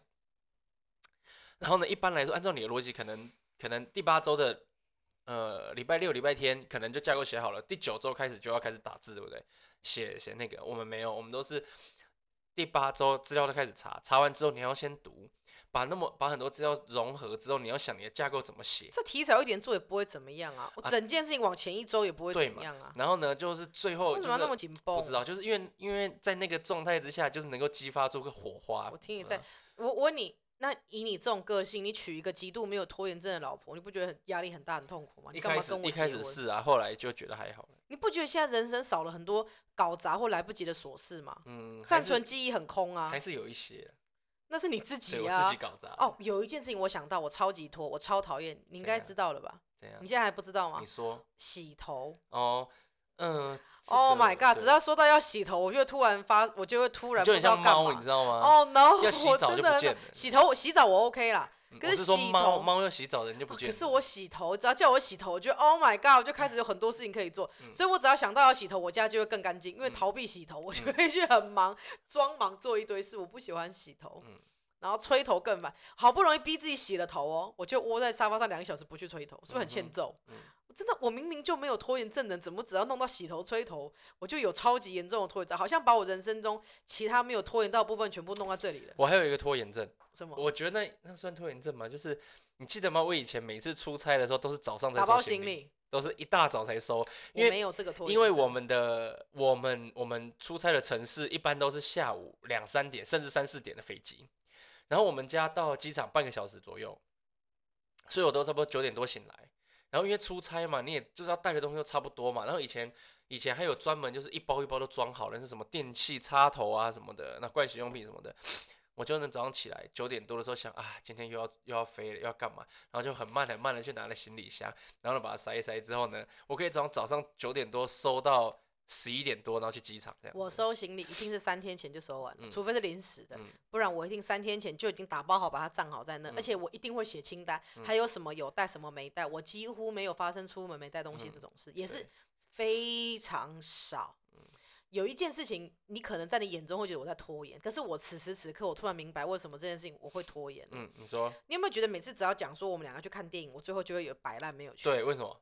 Speaker 1: 然后呢，一般来说，按照你的逻辑，可能可能第八周的呃礼拜六、礼拜天可能就架构写好了，第九周开始就要开始打字，对不对？写写那个，我们没有，我们都是第八周资料都开始查，查完之后你要先读，把那么把很多资料融合之后，你要想你的架构怎么写。
Speaker 2: 这提早一点做也不会怎么样啊，我
Speaker 1: 啊
Speaker 2: 整件事情往前一周也不会怎么样啊。
Speaker 1: 然后呢，就是最后就是
Speaker 2: 为什么要那么紧绷？
Speaker 1: 不知道，就是因为因为在那个状态之下，就是能够激发出个火花。
Speaker 2: 我听你在
Speaker 1: 嗯，
Speaker 2: 我我问你，那以你这种个性，你娶一个极度没有拖延症的老婆，你不觉得很压力很大、很痛苦吗？你干嘛跟我
Speaker 1: 始一开？始是啊，后来就觉得还好。
Speaker 2: 你不觉得现在人生少了很多搞砸或来不及的琐事吗？
Speaker 1: 嗯，
Speaker 2: 暂存记忆很空啊
Speaker 1: 还，是有一些，
Speaker 2: 那是你自己啊。
Speaker 1: 自己搞砸。
Speaker 2: 哦，，有一件事情我想到，我超级拖，我超讨厌，你应该知道了吧？
Speaker 1: 怎样
Speaker 2: 你？现在还不知道吗
Speaker 1: 你？说
Speaker 2: 洗头，
Speaker 1: 哦，嗯。这 [LAUGHS]
Speaker 2: Oh my god！只要说到要洗头，我就会突然发，我就会突然不知道干
Speaker 1: 嘛，你
Speaker 2: 嘛
Speaker 1: 知。道吗？
Speaker 2: 哦 no！
Speaker 1: 要洗澡
Speaker 2: 我真的
Speaker 1: 就不见了
Speaker 2: 洗头，洗澡我 OK 啦。可是洗
Speaker 1: 猫
Speaker 2: 头
Speaker 1: 猫要洗澡，人就不。
Speaker 2: 可是我洗头，只要叫我洗头，我觉得 Oh my God，我就开始有很多事情可以做。
Speaker 1: 嗯
Speaker 2: 所以我只要想到要洗头，我家就会更干净。因为
Speaker 1: 嗯
Speaker 2: 逃避洗头，我就
Speaker 1: 嗯
Speaker 2: 会去很忙，装忙做一堆事。我不喜欢洗头，
Speaker 1: 嗯
Speaker 2: 然后吹头更烦。好不容易逼自己洗了头哦，我就窝在沙发上两个小时不去吹头，是不是很欠揍？
Speaker 1: 嗯
Speaker 2: 我真的，我明明就没有拖延症的，怎么只要弄到洗头、吹头，我就有超级严重的拖延症？好像把我人生中其他没有拖延到的部分全部弄到这里了。
Speaker 1: 我还有一个拖延症，
Speaker 2: 什么？
Speaker 1: 我觉得那那算拖延症吗？就是你记得吗？我以前每次出差的时候都是早上在
Speaker 2: 打包行李，
Speaker 1: 都是一大早才收，因为
Speaker 2: 没有这个拖延。
Speaker 1: 因为我们的我们我们出差的城市一般都是下午两三点甚至三四点的飞机，然后我们家到机场半个小时左右，所以我都差不多九点多醒来。然后因为出差嘛，你也就是要带的东西都差不多嘛。然后以前以前还有专门就是一包一包都装好的，是什么电器插头啊什么的，那盥洗用品什么的。我就能早上起来九点多的时候想啊，今天又要又要飞了，又要干嘛？然后就很慢很慢的去拿了行李箱，然后呢把它塞一塞之后呢，我可以早上早上九点多收到十一点多，然后去机场这样。
Speaker 2: 我收行李一定是三天前就收完了，
Speaker 1: 嗯
Speaker 2: 除非是临时的，
Speaker 1: 嗯
Speaker 2: 不然我一定三天前就已经打包好，把它站好在那，而
Speaker 1: 嗯
Speaker 2: 且我一定会写清单，
Speaker 1: 嗯
Speaker 2: 还有什么有带，什么没带，我几乎没有发生出门没带东西
Speaker 1: 嗯
Speaker 2: 这种事，也是非常少。
Speaker 1: 嗯
Speaker 2: 有一件事情，你可能在你眼中会觉得我在拖延，可是我此时此刻我突然明白为什么这件事情我会拖延。
Speaker 1: 嗯，你说
Speaker 2: 你有没有觉得每次只要讲说我们两个去看电影，我最后就会有摆烂没有去？
Speaker 1: 对？为什么？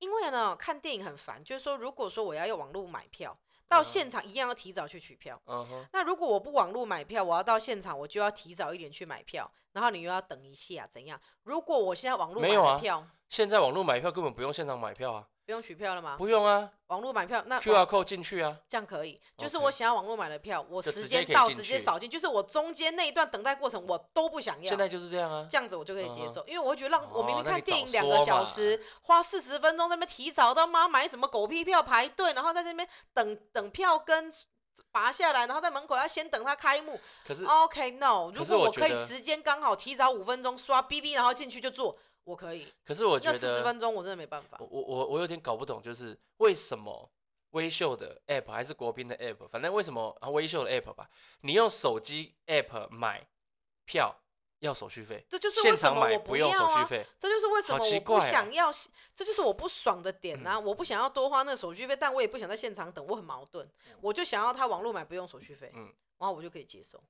Speaker 2: 因为呢，看电影很烦，就是说，如果说我要用网络买票，到
Speaker 1: 嗯
Speaker 2: 现场一样要提早去取票。
Speaker 1: 嗯哼，
Speaker 2: 那如果我不网络买票，我要到现场，我就要提早一点去买票，然后你又要等一下，怎样？如果我现在网络买
Speaker 1: 没有啊
Speaker 2: 票，
Speaker 1: 现在网络买票根本不用现场买票啊，
Speaker 2: 不用取票了吗？
Speaker 1: 不用啊
Speaker 2: 网络买票那
Speaker 1: ，QR code 进去啊。
Speaker 2: 这样可以，就是我想要网络买的票，我时间到
Speaker 1: 直接
Speaker 2: 扫进，就是我中间那一段等待过程我都不想要
Speaker 1: 现。在就是这样啊。
Speaker 2: 这样子我就可以接受，因为我会觉得让我明明看电影两个小时，花四十分钟在那边提早到妈买什么狗屁票排队，然后在这边等等票跟拔下来，然后在门口要先等它开幕。
Speaker 1: 可是
Speaker 2: OK no，如果我可以时间刚好提早五分钟刷 BB，然后进去就做，我可以。
Speaker 1: 可是我觉
Speaker 2: 得四十分钟我真的没办法
Speaker 1: 我。我我我有点搞不懂，就是为什么微秀的 app 还是国宾的 app，反正为什么啊微秀的 app 吧，你用手机 app 买票要手续费，
Speaker 2: 这就是为什么我
Speaker 1: 不用
Speaker 2: 要啊，
Speaker 1: 手续费。
Speaker 2: 这就是为什
Speaker 1: 好奇
Speaker 2: 么我不想要，这就是我不爽的点啊！我不想要多花那个手续费，但我也不想在现场等，我很矛盾。我就想要他网络买不用手续费，
Speaker 1: 嗯
Speaker 2: 然后我就可以接受。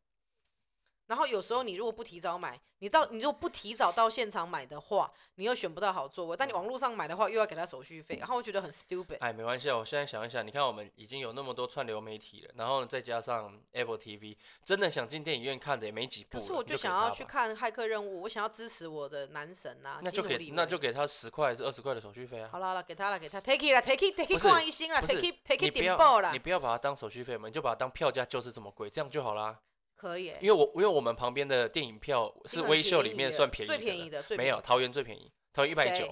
Speaker 2: 然后有时候你如果不提早买，你到你如果不提早到现场买的话，你又选不到好座位。但你网络上买的话，又要给他手续费，然后我觉得很 stupid。
Speaker 1: 哎，没关系啊，我现在想一想，你看我们已经有那么多串流媒体了，然后再加上 Apple TV，真的想进电影院看的也没几部。
Speaker 2: 可是我
Speaker 1: 就
Speaker 2: 想要，去看《骇客任务》，我想要支持我的男神啊，
Speaker 1: 那就给那就给他十块还是二十块的手续费啊。
Speaker 2: 好了好了，给他了，给他 take it 了，take it take it
Speaker 1: 是
Speaker 2: 看一星了，take it take it
Speaker 1: 不要
Speaker 2: 顶爆了
Speaker 1: 你，不要把它当手续费嘛，你就把它当票价就是这么贵，这样就好啦。
Speaker 2: 可以欸。
Speaker 1: 因为我因为我们旁边的电影票是微秀里面算便宜的
Speaker 2: 最便宜
Speaker 1: 的没有桃园最便宜，桃园一百九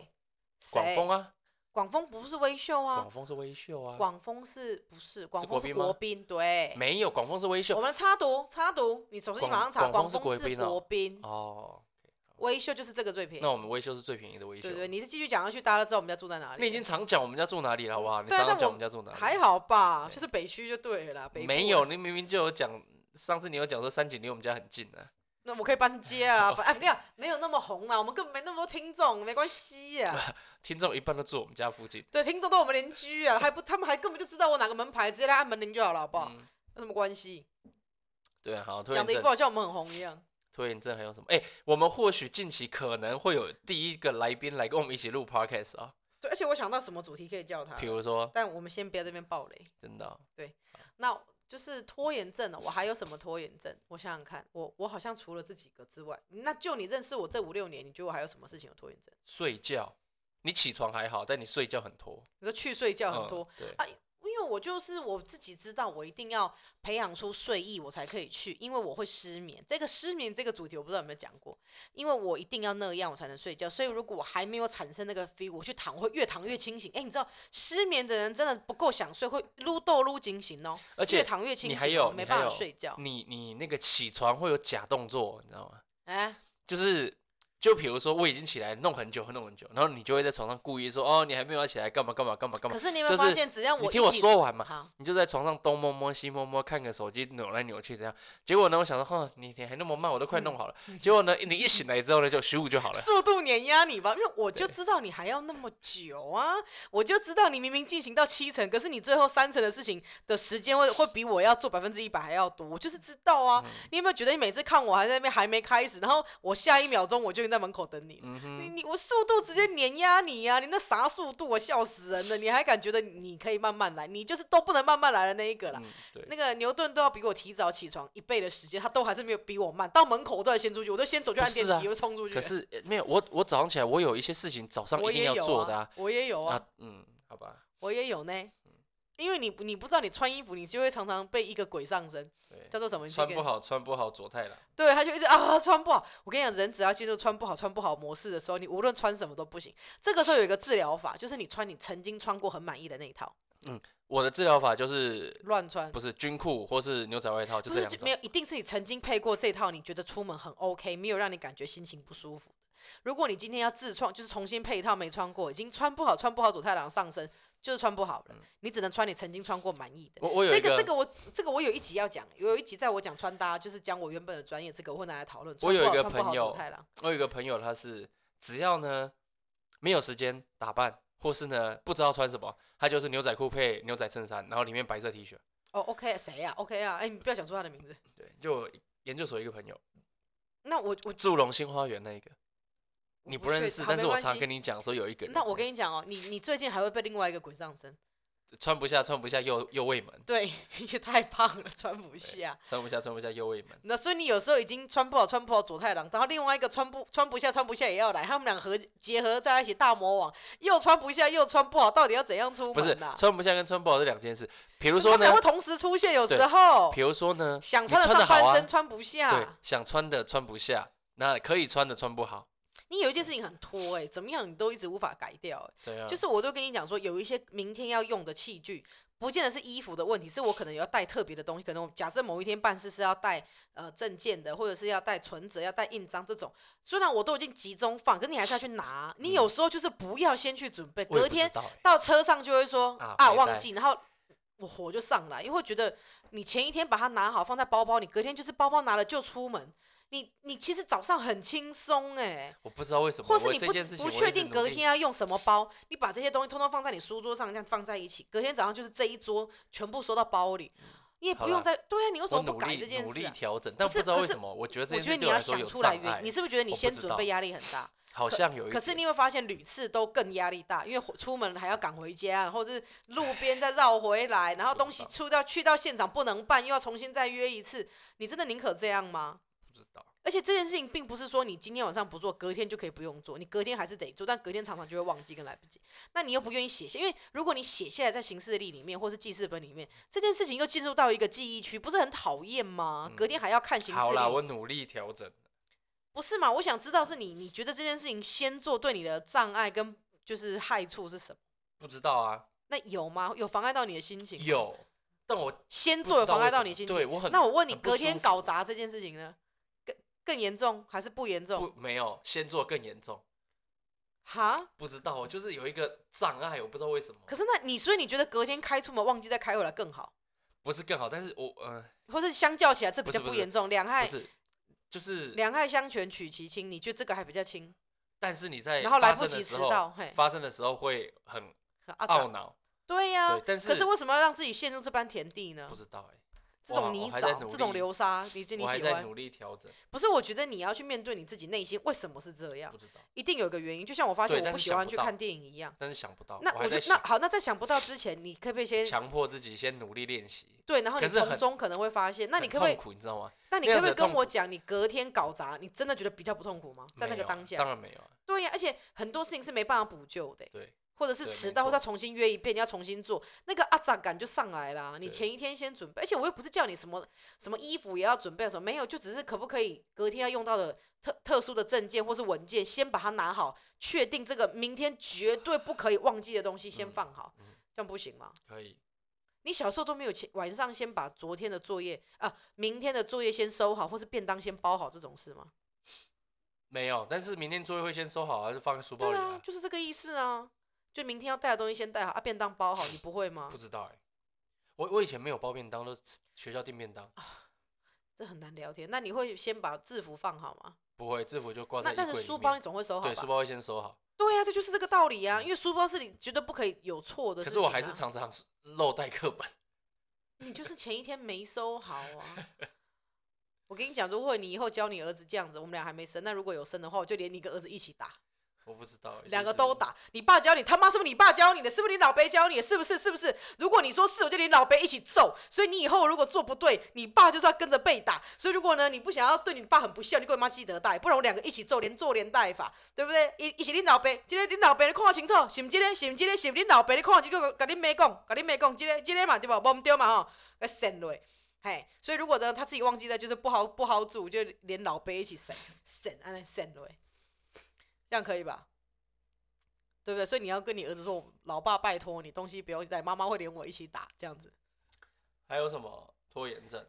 Speaker 2: 谁，
Speaker 1: 广丰啊，
Speaker 2: 广丰不是微秀啊
Speaker 1: 广，丰是微秀啊，
Speaker 2: 广丰是不是？广丰是
Speaker 1: 国宾
Speaker 2: 对。
Speaker 1: 没有广丰是微秀
Speaker 2: 我们插读插读，你手机
Speaker 1: 广
Speaker 2: 马上查，
Speaker 1: 广丰是国宾哦。
Speaker 2: 微秀就是这个最便宜。
Speaker 1: 那我们微秀是最便宜的微秀。
Speaker 2: 对对，你是继续讲下去，大家都知道我们家住在哪里。
Speaker 1: 你已经常讲我们家住哪里了，好不好？你常常讲我们家住哪里？
Speaker 2: 还好吧，就是北区就对了啦。北部
Speaker 1: 没有，你明明就有讲，上次你有讲说三井离我们家很近啊。
Speaker 2: 那我可以搬家啊。[LAUGHS] 不哎，不要，没有那么红啦，我们根本没那么多听众，没关系啊。[LAUGHS]
Speaker 1: 听众一半都住我们家附近，
Speaker 2: 对，听众都我们邻居啊，还不，[LAUGHS] 他们还根本就知道我哪个门牌，直接来按门铃就好了，好不好？
Speaker 1: 嗯，
Speaker 2: 有什么关系？
Speaker 1: 对啊，好，拖
Speaker 2: 讲的一副好像我们很红一样。
Speaker 1: 拖延症还有什么？哎、我们或许近期可能会有第一个来宾来跟我们一起录 podcast 啊，
Speaker 2: 对，而且我想到什么主题可以叫他了，
Speaker 1: 比如说，
Speaker 2: 但我们先不要这边爆雷。
Speaker 1: 真的哦、
Speaker 2: 那就是拖延症哦，我还有什么拖延症？我想想看，我我好像除了这几个之外，那就你认识我这五六年，你觉得我还有什么事情有拖延症？
Speaker 1: 睡觉，你起床还好，但你睡觉很拖，
Speaker 2: 你说去睡觉很
Speaker 1: 嗯，对，
Speaker 2: 为我就是我自己知道，我一定要培养出睡意，我才可以去，因为我会失眠。这个失眠这个主题我不知道有没有讲过，因为我一定要那样我才能睡觉，所以如果我还没有产生那个 feel，我去躺我会越躺越清醒。哎，你知道失眠的人真的不够想睡，会撸豆撸警醒哦，
Speaker 1: 而且
Speaker 2: 越躺越清醒、哦，
Speaker 1: 你还有
Speaker 2: 没办法睡觉。
Speaker 1: 你你那个起床会有假动作，你知道吗？
Speaker 2: 哎，
Speaker 1: 就是就比如说我已经起来弄很久，弄很久，然后你就会在床上故意说，哦，你还没有要起来，干嘛干嘛干嘛干嘛
Speaker 2: 可？是你有没有发现，只要我
Speaker 1: 你听我说完嘛，
Speaker 2: 好，
Speaker 1: 你就在床上东摸摸西摸摸，看个手机扭来扭去这样。结果呢，我想说，哼，你你还那么慢，我都快弄好了。[LAUGHS] 结果呢，你一醒来之后呢，就十五就好了。
Speaker 2: 速度碾压你吧，因为我就知道你还要那么久啊，我就知道你明明进行到七成，可是你最后三成的事情的时间会会比我要做百分之一百还要多，我就是知道啊。
Speaker 1: 嗯
Speaker 2: 你有没有觉得你每次看我还在那边还没开始，然后我下一秒钟我就在门口等你？
Speaker 1: 嗯
Speaker 2: 你，你我速度直接碾压你呀、你那啥速度，我笑死人了！你还敢觉得你可以慢慢来？你就是都不能慢慢来的那一个啦。那个牛顿都要比我提早起床一倍的时间，他都还是没有比我慢。到门口我都要先出去，我都先走就按电梯，
Speaker 1: 啊
Speaker 2: 我就冲出去。
Speaker 1: 可是呃没有我，我早上起来我有一些事情早上
Speaker 2: 我
Speaker 1: 一定要
Speaker 2: 也有
Speaker 1: 做的啊。
Speaker 2: 我也有啊，
Speaker 1: 啊，嗯，好吧，
Speaker 2: 我也有呢。因为你你不知道你穿衣服，你就会常常被一个鬼上身，叫做什么？
Speaker 1: 穿不好，穿不好，左太郎。
Speaker 2: 对，他就一直啊穿不好。我跟你讲，人只要进入穿不好、穿不好模式的时候，你无论穿什么都不行。这个时候有一个治疗法，就是你穿你曾经穿过很满意的那一套，嗯
Speaker 1: 我的治疗法就是
Speaker 2: 乱穿。
Speaker 1: 不是军裤或是牛仔外套，就这两
Speaker 2: 没。有，一定是你曾经配过这套，你觉得出门很 OK，没有让你感觉心情不舒服。如果你今天要自创，就是重新配一套没穿过，已经穿不好，穿不好左太郎上身，就是穿不好了。你只能穿你曾经穿过满意的。
Speaker 1: 我我有
Speaker 2: 这个这个我这个我有一集要讲，有一集在我讲穿搭，就是讲我原本的专业，这个我会拿来讨论。
Speaker 1: 我有一个朋友我有一个朋友，他是只要呢没有时间打扮，或是呢不知道穿什么，他就是牛仔裤配牛仔衬衫，然后里面白色 T 恤。
Speaker 2: 哦，OK，谁呀、o k 啊，哎、你不要讲出他的名字。
Speaker 1: 对，就研究所一个朋友，
Speaker 2: 那我我
Speaker 1: 住龙兴花园那一个，
Speaker 2: 我
Speaker 1: 你不认识，但是我常跟你讲说有一个人，
Speaker 2: 那我跟你讲哦，你你最近还会被另外一个鬼上身，
Speaker 1: 穿不下，穿不下右右卫门，
Speaker 2: 对，[LAUGHS] 因为太胖了，穿不下。
Speaker 1: 穿不下，穿不下右卫门。
Speaker 2: 那所以你有时候已经穿不好，穿不好左太郎，然后另外一个穿不穿不下，穿不下也要来，他们俩合结合在一起大魔王，又穿不下又穿不好，到底要怎样出
Speaker 1: 不是
Speaker 2: 门啊？
Speaker 1: 穿不下跟穿不好是两件事。比如说呢
Speaker 2: 会同时出现，有时候
Speaker 1: 比如说呢，
Speaker 2: 想穿的上半身穿不
Speaker 1: 对
Speaker 2: 下。，
Speaker 1: 想穿的穿不下，那可以穿的穿不好。
Speaker 2: 你有一件事情很拖哎、怎么样你都一直无法改掉哎、
Speaker 1: 对啊，
Speaker 2: 就是我都跟你讲说，有一些明天要用的器具，不见得是衣服的问题，是我可能要带特别的东西。可能我假设某一天办事是要带呃证件的，或者是要带存折、要带印章这种，虽然我都已经集中放，可是你还是要去拿。你有时候就是不要先去准备，隔天
Speaker 1: 欸
Speaker 2: 到车上就会说
Speaker 1: 啊
Speaker 2: 啊忘记，然后我火就上来，因为会觉得你前一天把它拿好放在包包，你隔天就是包包拿了就出门。你你其实早上很轻松哎，
Speaker 1: 我不知道为什么，
Speaker 2: 或是你不不确定隔天要用什么包，你把这些东西通通放在你书桌上，这样放在一起，隔天早上就是这一桌全部收到包里，你也不用再对啊，你为什么不改这件事、啊？
Speaker 1: 力调整，但
Speaker 2: 不
Speaker 1: 知道为什么，我觉得这
Speaker 2: 我觉得你要想出来原因，你是不是觉得你先准备压力很大？[LAUGHS]
Speaker 1: 好像有一
Speaker 2: 可是你会发现屡次都更压力大，因为出门还要赶回家，或者是路边再绕回来，然后东西出到去到现场不能办，又要重新再约一次，你真的宁可这样吗？而且这件事情并不是说你今天晚上不做，隔天就可以不用做，你隔天还是得做，但隔天常常就会忘记跟来不及。那你又不愿意写下，因为如果你写下来在行事历里面或是记事本里面，这件事情又进入到一个记忆区，不是很讨厌吗？隔天还要看行事
Speaker 1: 好啦，我努力调整。[LAUGHS]
Speaker 2: 不是嘛？我想知道是你，你觉得这件事情先做对你的障碍跟就是害处是什么？
Speaker 1: 不知道啊，
Speaker 2: 那有吗？有妨碍到你的心情？，
Speaker 1: 有，但我
Speaker 2: 先做有妨碍到你心情。
Speaker 1: 对我很
Speaker 2: 那我问你，隔天搞砸这件事情呢？更更严重还是不严重？
Speaker 1: 不没有先做更严重，
Speaker 2: 哈？
Speaker 1: 不知道，我就是有一个障碍，我不知道为什么，
Speaker 2: 可是那你所以你觉得隔天开出门忘记再开回来更好，
Speaker 1: 不是更好，但是我呃
Speaker 2: 或是相较起来这比
Speaker 1: 不是不是
Speaker 2: 较不严重，两害
Speaker 1: 不是，就是，
Speaker 2: 两害相权取其轻，你觉得这个还比较轻，
Speaker 1: 但是你在
Speaker 2: 然后来不及迟到，嘿，
Speaker 1: 发生的时候会很
Speaker 2: 啊
Speaker 1: 懊恼，
Speaker 2: 对呀、
Speaker 1: 对但
Speaker 2: 可是
Speaker 1: 是
Speaker 2: 为什么要让自己陷入这般田地呢
Speaker 1: 不？知道哎，
Speaker 2: 这种泥沼，这种流沙，你这你喜欢？
Speaker 1: 努力调整，
Speaker 2: 不是，我觉得你要去面对你自己内心为什么是这样一定有一个原因。就像我发现我不喜欢去看电影一样。
Speaker 1: 但是想不到，
Speaker 2: 那
Speaker 1: 我
Speaker 2: 就那好，那在想不到之前，你可不可以先
Speaker 1: 强迫自己先努力练习，
Speaker 2: 对，然后你从中可能会发现，那你可不可以
Speaker 1: 你知道吗？
Speaker 2: 那你可不可以跟我讲，你隔天搞砸，你真的觉得比较不痛苦吗？在那个当下，
Speaker 1: 当然没有啊，
Speaker 2: 对呀、而且很多事情是没办法补救的欸、
Speaker 1: 对，
Speaker 2: 或者是迟到，或者
Speaker 1: 错
Speaker 2: 要重新约一遍，你要重新做，那个阿杂感就上来了。你前一天先准备，而且我又不是叫你什么什么衣服也要准备什么，没有，就只是可不可以隔天要用到的特特殊的证件或是文件，先把它拿好，确定这个明天绝对不可以忘记的东西先
Speaker 1: 嗯
Speaker 2: 放好，
Speaker 1: 嗯
Speaker 2: 这样不行吗？
Speaker 1: 可以，
Speaker 2: 你小时候都没有前晚上先把昨天的作业啊，明天的作业先收好，或是便当先包好这种事吗？
Speaker 1: 没有，但是明天作业会先收好，还是放在书包里
Speaker 2: 对啊，就是这个意思啊。就明天要带的东西先带好啊，便当包好，你不会吗
Speaker 1: 不？知道哎、我我以前没有包便当，都吃学校订便当，啊
Speaker 2: 这很难聊天。那你会先把制服放好吗？
Speaker 1: 不会制服就挂在
Speaker 2: 那但是书包你总会收好
Speaker 1: 对，书？包会先收好。
Speaker 2: 对呀、这就是这个道理啊。因为书包是你绝对不可以有错的事情、啊。
Speaker 1: 可是我还是常常漏带课本。[LAUGHS]
Speaker 2: 你就是前一天没收好啊。我跟你讲，如果你以后教你儿子这样子，我们俩还没生，那如果有生的话，我就连你跟儿子一起打，
Speaker 1: 我不知道欸，
Speaker 2: 两个都打。你爸教你，他妈是不是你爸教你的？是不是你老伯教你的？是不是？是不是？如果你说是，我就连老伯一起揍。所以你以后如果做不对，你爸就是要跟着被打。所以如果呢，你不想要对你爸很不孝，你给我妈记得带，不然我两个一起揍，连做连带法，对不对？一一起你老伯，这个恁老伯你看清楚，是不是这个？是不是这个？是不是恁老伯你看这个？甲恁妹讲，甲恁妹讲，今天今天嘛对吧？无毋对嘛吼，给扇落。嘿，所以如果呢他自己忘记了，就是不好不好煮，就连老伯一起扇扇，安尼扇落，这样可以吧？对不对？所以你要跟你儿子说，老爸拜托你东西不要带，妈妈会连我一起打这样子。
Speaker 1: 还有什么拖延症？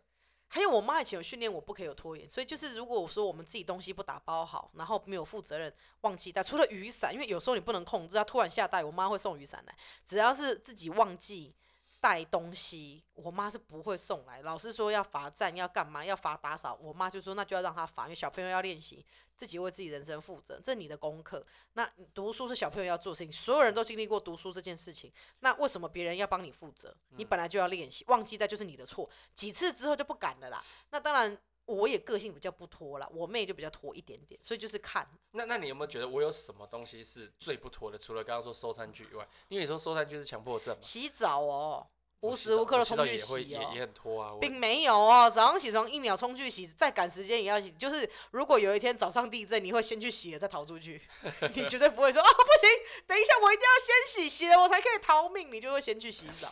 Speaker 2: 还有我妈以前有训练我不可以有拖延，所以就是如果我说我们自己东西不打包好，然后没有负责任忘记带，除了雨伞，因为有时候你不能控制，它突然下大雨，我妈会送雨伞来。只要是自己忘记带东西，我妈是不会送来。老师说要罚站，要干嘛，要罚打扫，我妈就说那就要让他罚，因为小朋友要练习自己为自己人生负责，这是你的功课。那读书是小朋友要做的事情，所有人都经历过读书这件事情，那为什么别人要帮你负责？你本来就要练习，忘记带就是你的错，几次之后就不敢了啦。那当然，我也个性比较不拖啦，我妹就比较拖一点点，所以就是看。
Speaker 1: 那那你有没有觉得我有什么东西是最不拖的？除了刚刚说收餐具以外，因为你说收餐具是强迫症嘛，
Speaker 2: 洗澡哦，无时无刻
Speaker 1: 我洗澡
Speaker 2: 都冲去
Speaker 1: 也会也
Speaker 2: 洗哦。
Speaker 1: 也很拖啊。我
Speaker 2: 并没有哦，早上起床一秒冲去洗，再赶时间也要洗。就是如果有一天早上地震，你会先去洗了再逃出去，[LAUGHS] 你绝对不会说哦不行，等一下我一定要先洗，洗了我才可以逃命，你就会先去洗澡，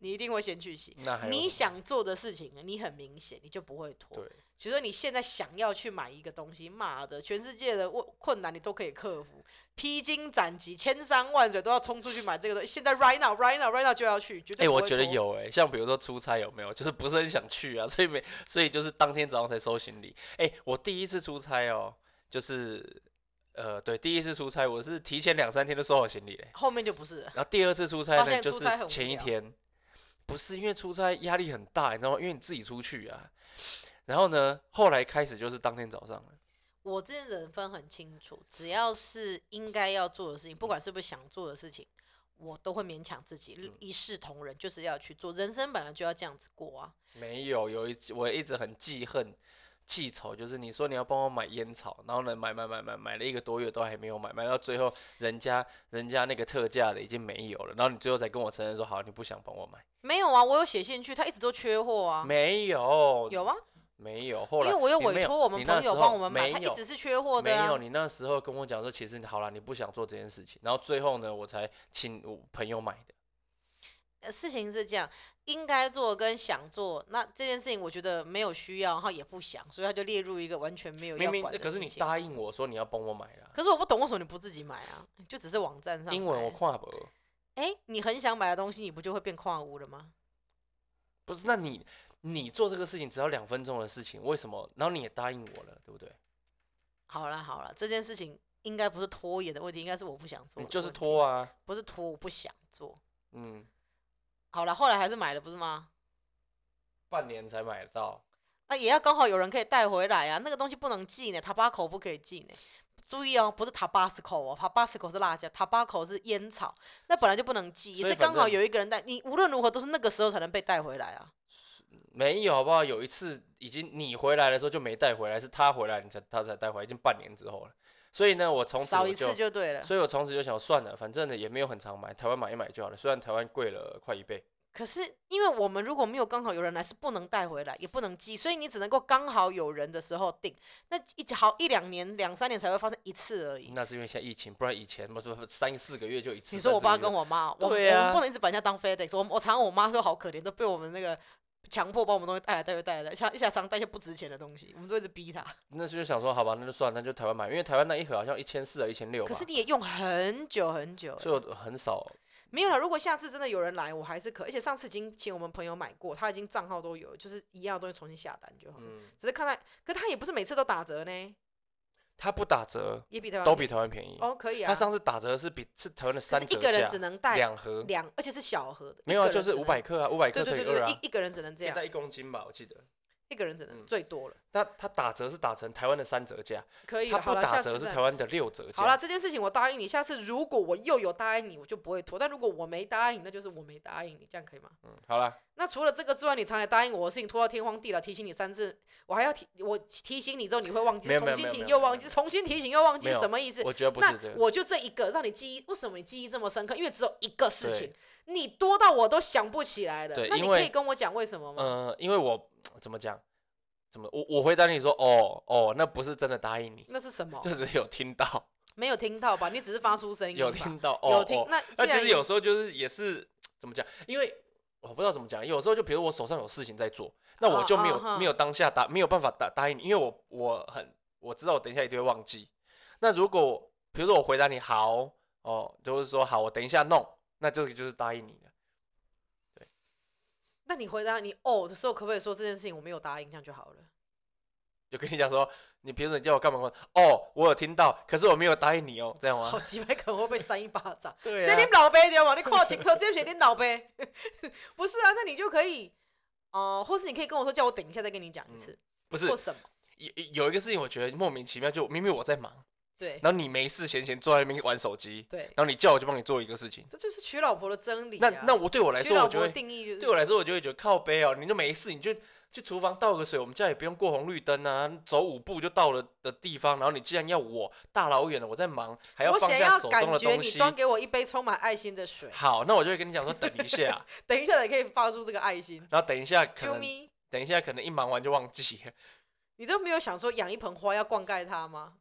Speaker 2: 你一定会先去洗。你想做的事情，你很明显，你就不会拖。
Speaker 1: 对，
Speaker 2: 比如说你现在想要去买一个东西，妈的，全世界的问困难你都可以克服，披荆斩棘，千山万水都要冲出去买这个东西。现在 right now right now right now 就要去，绝
Speaker 1: 哎、
Speaker 2: 对不会
Speaker 1: 我觉得。有哎、像比如说出差有没有，就是不是很想去啊，[LAUGHS] 所以没，所以就是当天早上才收行李。哎、我第一次出差哦，就是呃，对，第一次出差我是提前两三天就收好行李嘞，
Speaker 2: 后面就不是了。
Speaker 1: 然后第二次出差
Speaker 2: 发
Speaker 1: 呢，就是前一天，不是因为出差压力很大，你知道吗？因为你自己出去啊，然后呢，后来开始就是当天早上了，
Speaker 2: 我这人分很清楚，只要是应该要做的事情，不管是不是想做的事情，我都会勉强自己，
Speaker 1: 嗯
Speaker 2: 一视同仁，就是要去做。人生本来就要这样子过啊。
Speaker 1: 没有，有一我一直很记恨。记仇就是你说你要帮我买烟草，然后呢买买买买买了一个多月都还没有买，买到最后人家人家那个特价的已经没有了，然后你最后才跟我承认说好你不想帮我买，
Speaker 2: 没有啊，我有写信去，他一直都缺货啊。
Speaker 1: 没有
Speaker 2: 有啊，
Speaker 1: 没有，后来
Speaker 2: 因为我有委托我们朋友帮我们买，他一直是缺货的啊
Speaker 1: 没有，。你那时候跟我讲说，其实好了，你不想做这件事情，然后最后呢，我才请我朋友买的。
Speaker 2: 呃事情是这样，应该做跟想做，那这件事情我觉得没有需要，然后也不想，所以他就列入一个完全没有要管的事情
Speaker 1: 可是你答应我说你要帮我买了，
Speaker 2: 可是我不懂为什么你不自己买啊？就只是网站上
Speaker 1: 英文我
Speaker 2: 买
Speaker 1: 看不。
Speaker 2: 哎、你很想买的东西，你不就会变跨物了吗？
Speaker 1: 不是，那你你做这个事情只要两分钟的事情，为什么？然后你也答应我了，对不对？
Speaker 2: 好了好了，这件事情应该不是拖延的问题，应该是我不想做。
Speaker 1: 你就是拖，啊，
Speaker 2: 不是拖，我不想做。
Speaker 1: 嗯，
Speaker 2: 好了，后来还是买了，不是吗？
Speaker 1: 半年才买得到。
Speaker 2: 啊，也要刚好有人可以带回来啊，那个东西不能寄呢，塔巴口不可以寄呢。注意哦，不是塔巴斯口哦，塔巴斯口是辣椒，塔巴口是烟草，那本来就不能寄，也是刚好有一个人带，你无论如何都是那个时候才能被带回来啊。
Speaker 1: 没有好不好？有一次已经你回来的时候就没带回来，是他回来你才他才带回来，已经半年之后了。所以呢，我从此我
Speaker 2: 少一次就对了。
Speaker 1: 所以我从此就想算了，反正呢也没有很常买，台湾买一买就好了。虽然台湾贵了快一倍，
Speaker 2: 可是因为我们如果没有刚好有人来，是不能带回来，也不能寄，所以你只能够刚好有人的时候订。那一好一两年、两三年才会发生一次而已。
Speaker 1: 那是因为现在疫情，不然以前不是三四个月就一次。
Speaker 2: 你说我爸跟
Speaker 1: 我
Speaker 2: 我妈，我
Speaker 1: 啊
Speaker 2: 我们不能一直把人家当 FedEx，我我常我妈都好可怜，都被我们那个强迫把我们东西带来带去带来带去，像一下常带一些不值钱的东西，我们都一直逼他。
Speaker 1: 那就想说好吧，那就算了，那就台湾买，因为台湾那一盒好像一千四啊，一千六
Speaker 2: 可是。你也用很久很久了，
Speaker 1: 所以我很少，
Speaker 2: 没有了。如果下次真的有人来，我还是可，而且上次已经请我们朋友买过，他已经账号都有，就是一样的东西重新下单就好了。
Speaker 1: 嗯，
Speaker 2: 只是看他，可他也不是每次都打折呢。
Speaker 1: 它不打折，
Speaker 2: 也比台湾
Speaker 1: 都比台湾便宜。
Speaker 2: 哦，可以啊。
Speaker 1: 它上次打折是比是台湾的三折
Speaker 2: 是一个人
Speaker 1: 价
Speaker 2: 只能带
Speaker 1: 两盒，
Speaker 2: 两，而且是小盒的。
Speaker 1: 没有啊，就是五百克啊，五百克乘以二啊
Speaker 2: 一，一个人只能这样，
Speaker 1: 带一公斤吧，我记得。
Speaker 2: 一个人只能
Speaker 1: 嗯
Speaker 2: 最多了。
Speaker 1: 那他打折是打成台湾的三折价，
Speaker 2: 可以
Speaker 1: 他，不打折是台湾的六折价。
Speaker 2: 好了，这件事情我答应你，下次如果我又有答应你，我就不会拖。但如果我没答应，那就是我没答应你，这样可以吗？
Speaker 1: 嗯，好了，
Speaker 2: 那除了这个之外，你常也答应我的事情拖到天荒地老，提醒你三次，我还要提我提醒你之后你会忘记重新提又忘记，重新提醒又忘记什么意思？
Speaker 1: 我觉得不
Speaker 2: 那
Speaker 1: 是这个。
Speaker 2: 我就这一个让你记忆，为什么你记忆这么深刻？因为只有一个事情，你多到我都想不起来了。那你可以跟我讲为什么吗？
Speaker 1: 呃，因为我怎么讲？怎么我我回答你说，哦哦，那不是真的答应你，
Speaker 2: 那是什么？
Speaker 1: 就是有听到，[LAUGHS]
Speaker 2: 没有听到吧？你只是发出声音，[LAUGHS]
Speaker 1: 有听到，哦哦。
Speaker 2: 有听那
Speaker 1: 那其实有时候就是也是怎么讲？因为我不知道怎么讲，有时候就比如我手上有事情在做，那我
Speaker 2: 哦
Speaker 1: 就没有、没有当下答没有办法答答应你，因为我我很我知道我等一下一定会忘记。那如果比如说我回答你好哦，就是说好，我等一下弄，那这个就是答应你的。
Speaker 2: 那你回答你哦的时候，可不可以说这件事情我没有答应，这样就好了？
Speaker 1: 就跟你讲说，你比如说你叫我干嘛哦，我有听到，可是我没有答应你哦，这样吗 [LAUGHS]
Speaker 2: 好？几百可能会被扇一巴掌。[LAUGHS]
Speaker 1: 对
Speaker 2: 这你老呗对吗？你看清楚，这是你老呗。[LAUGHS] 不是啊，那你就可以，哦、或是你可以跟我说，叫我等一下再跟你讲一次，
Speaker 1: 不是
Speaker 2: 或什么？
Speaker 1: 有有一个事情，我觉得莫名其妙，就明明我在忙，
Speaker 2: 对
Speaker 1: 然后你没事闲闲坐在那边玩手机，
Speaker 2: 对，
Speaker 1: 然后你叫我就帮你做一个事情，
Speaker 2: 这就是娶老婆的真理、
Speaker 1: 那
Speaker 2: 啊。
Speaker 1: 那我对我来说，
Speaker 2: 娶老婆的
Speaker 1: 我就会
Speaker 2: 定义就是
Speaker 1: 对我来说，我就会觉得靠背哦，你就没事，你就去厨房倒个水，我们家也不用过红绿灯啊，走五步就到了的地方，然后你既然要我大老远的我在忙，还要放下手中
Speaker 2: 要感
Speaker 1: 的东西，
Speaker 2: 觉你端给我一杯充满爱心的水，
Speaker 1: 好，那我就会跟你讲说等一下，[LAUGHS]
Speaker 2: 等一下才可以发出这个爱心。
Speaker 1: 然后等一下可能
Speaker 2: 啾咪，
Speaker 1: 等一下可能一忙完就忘记。
Speaker 2: 你都没有想说养一盆花要灌溉它吗？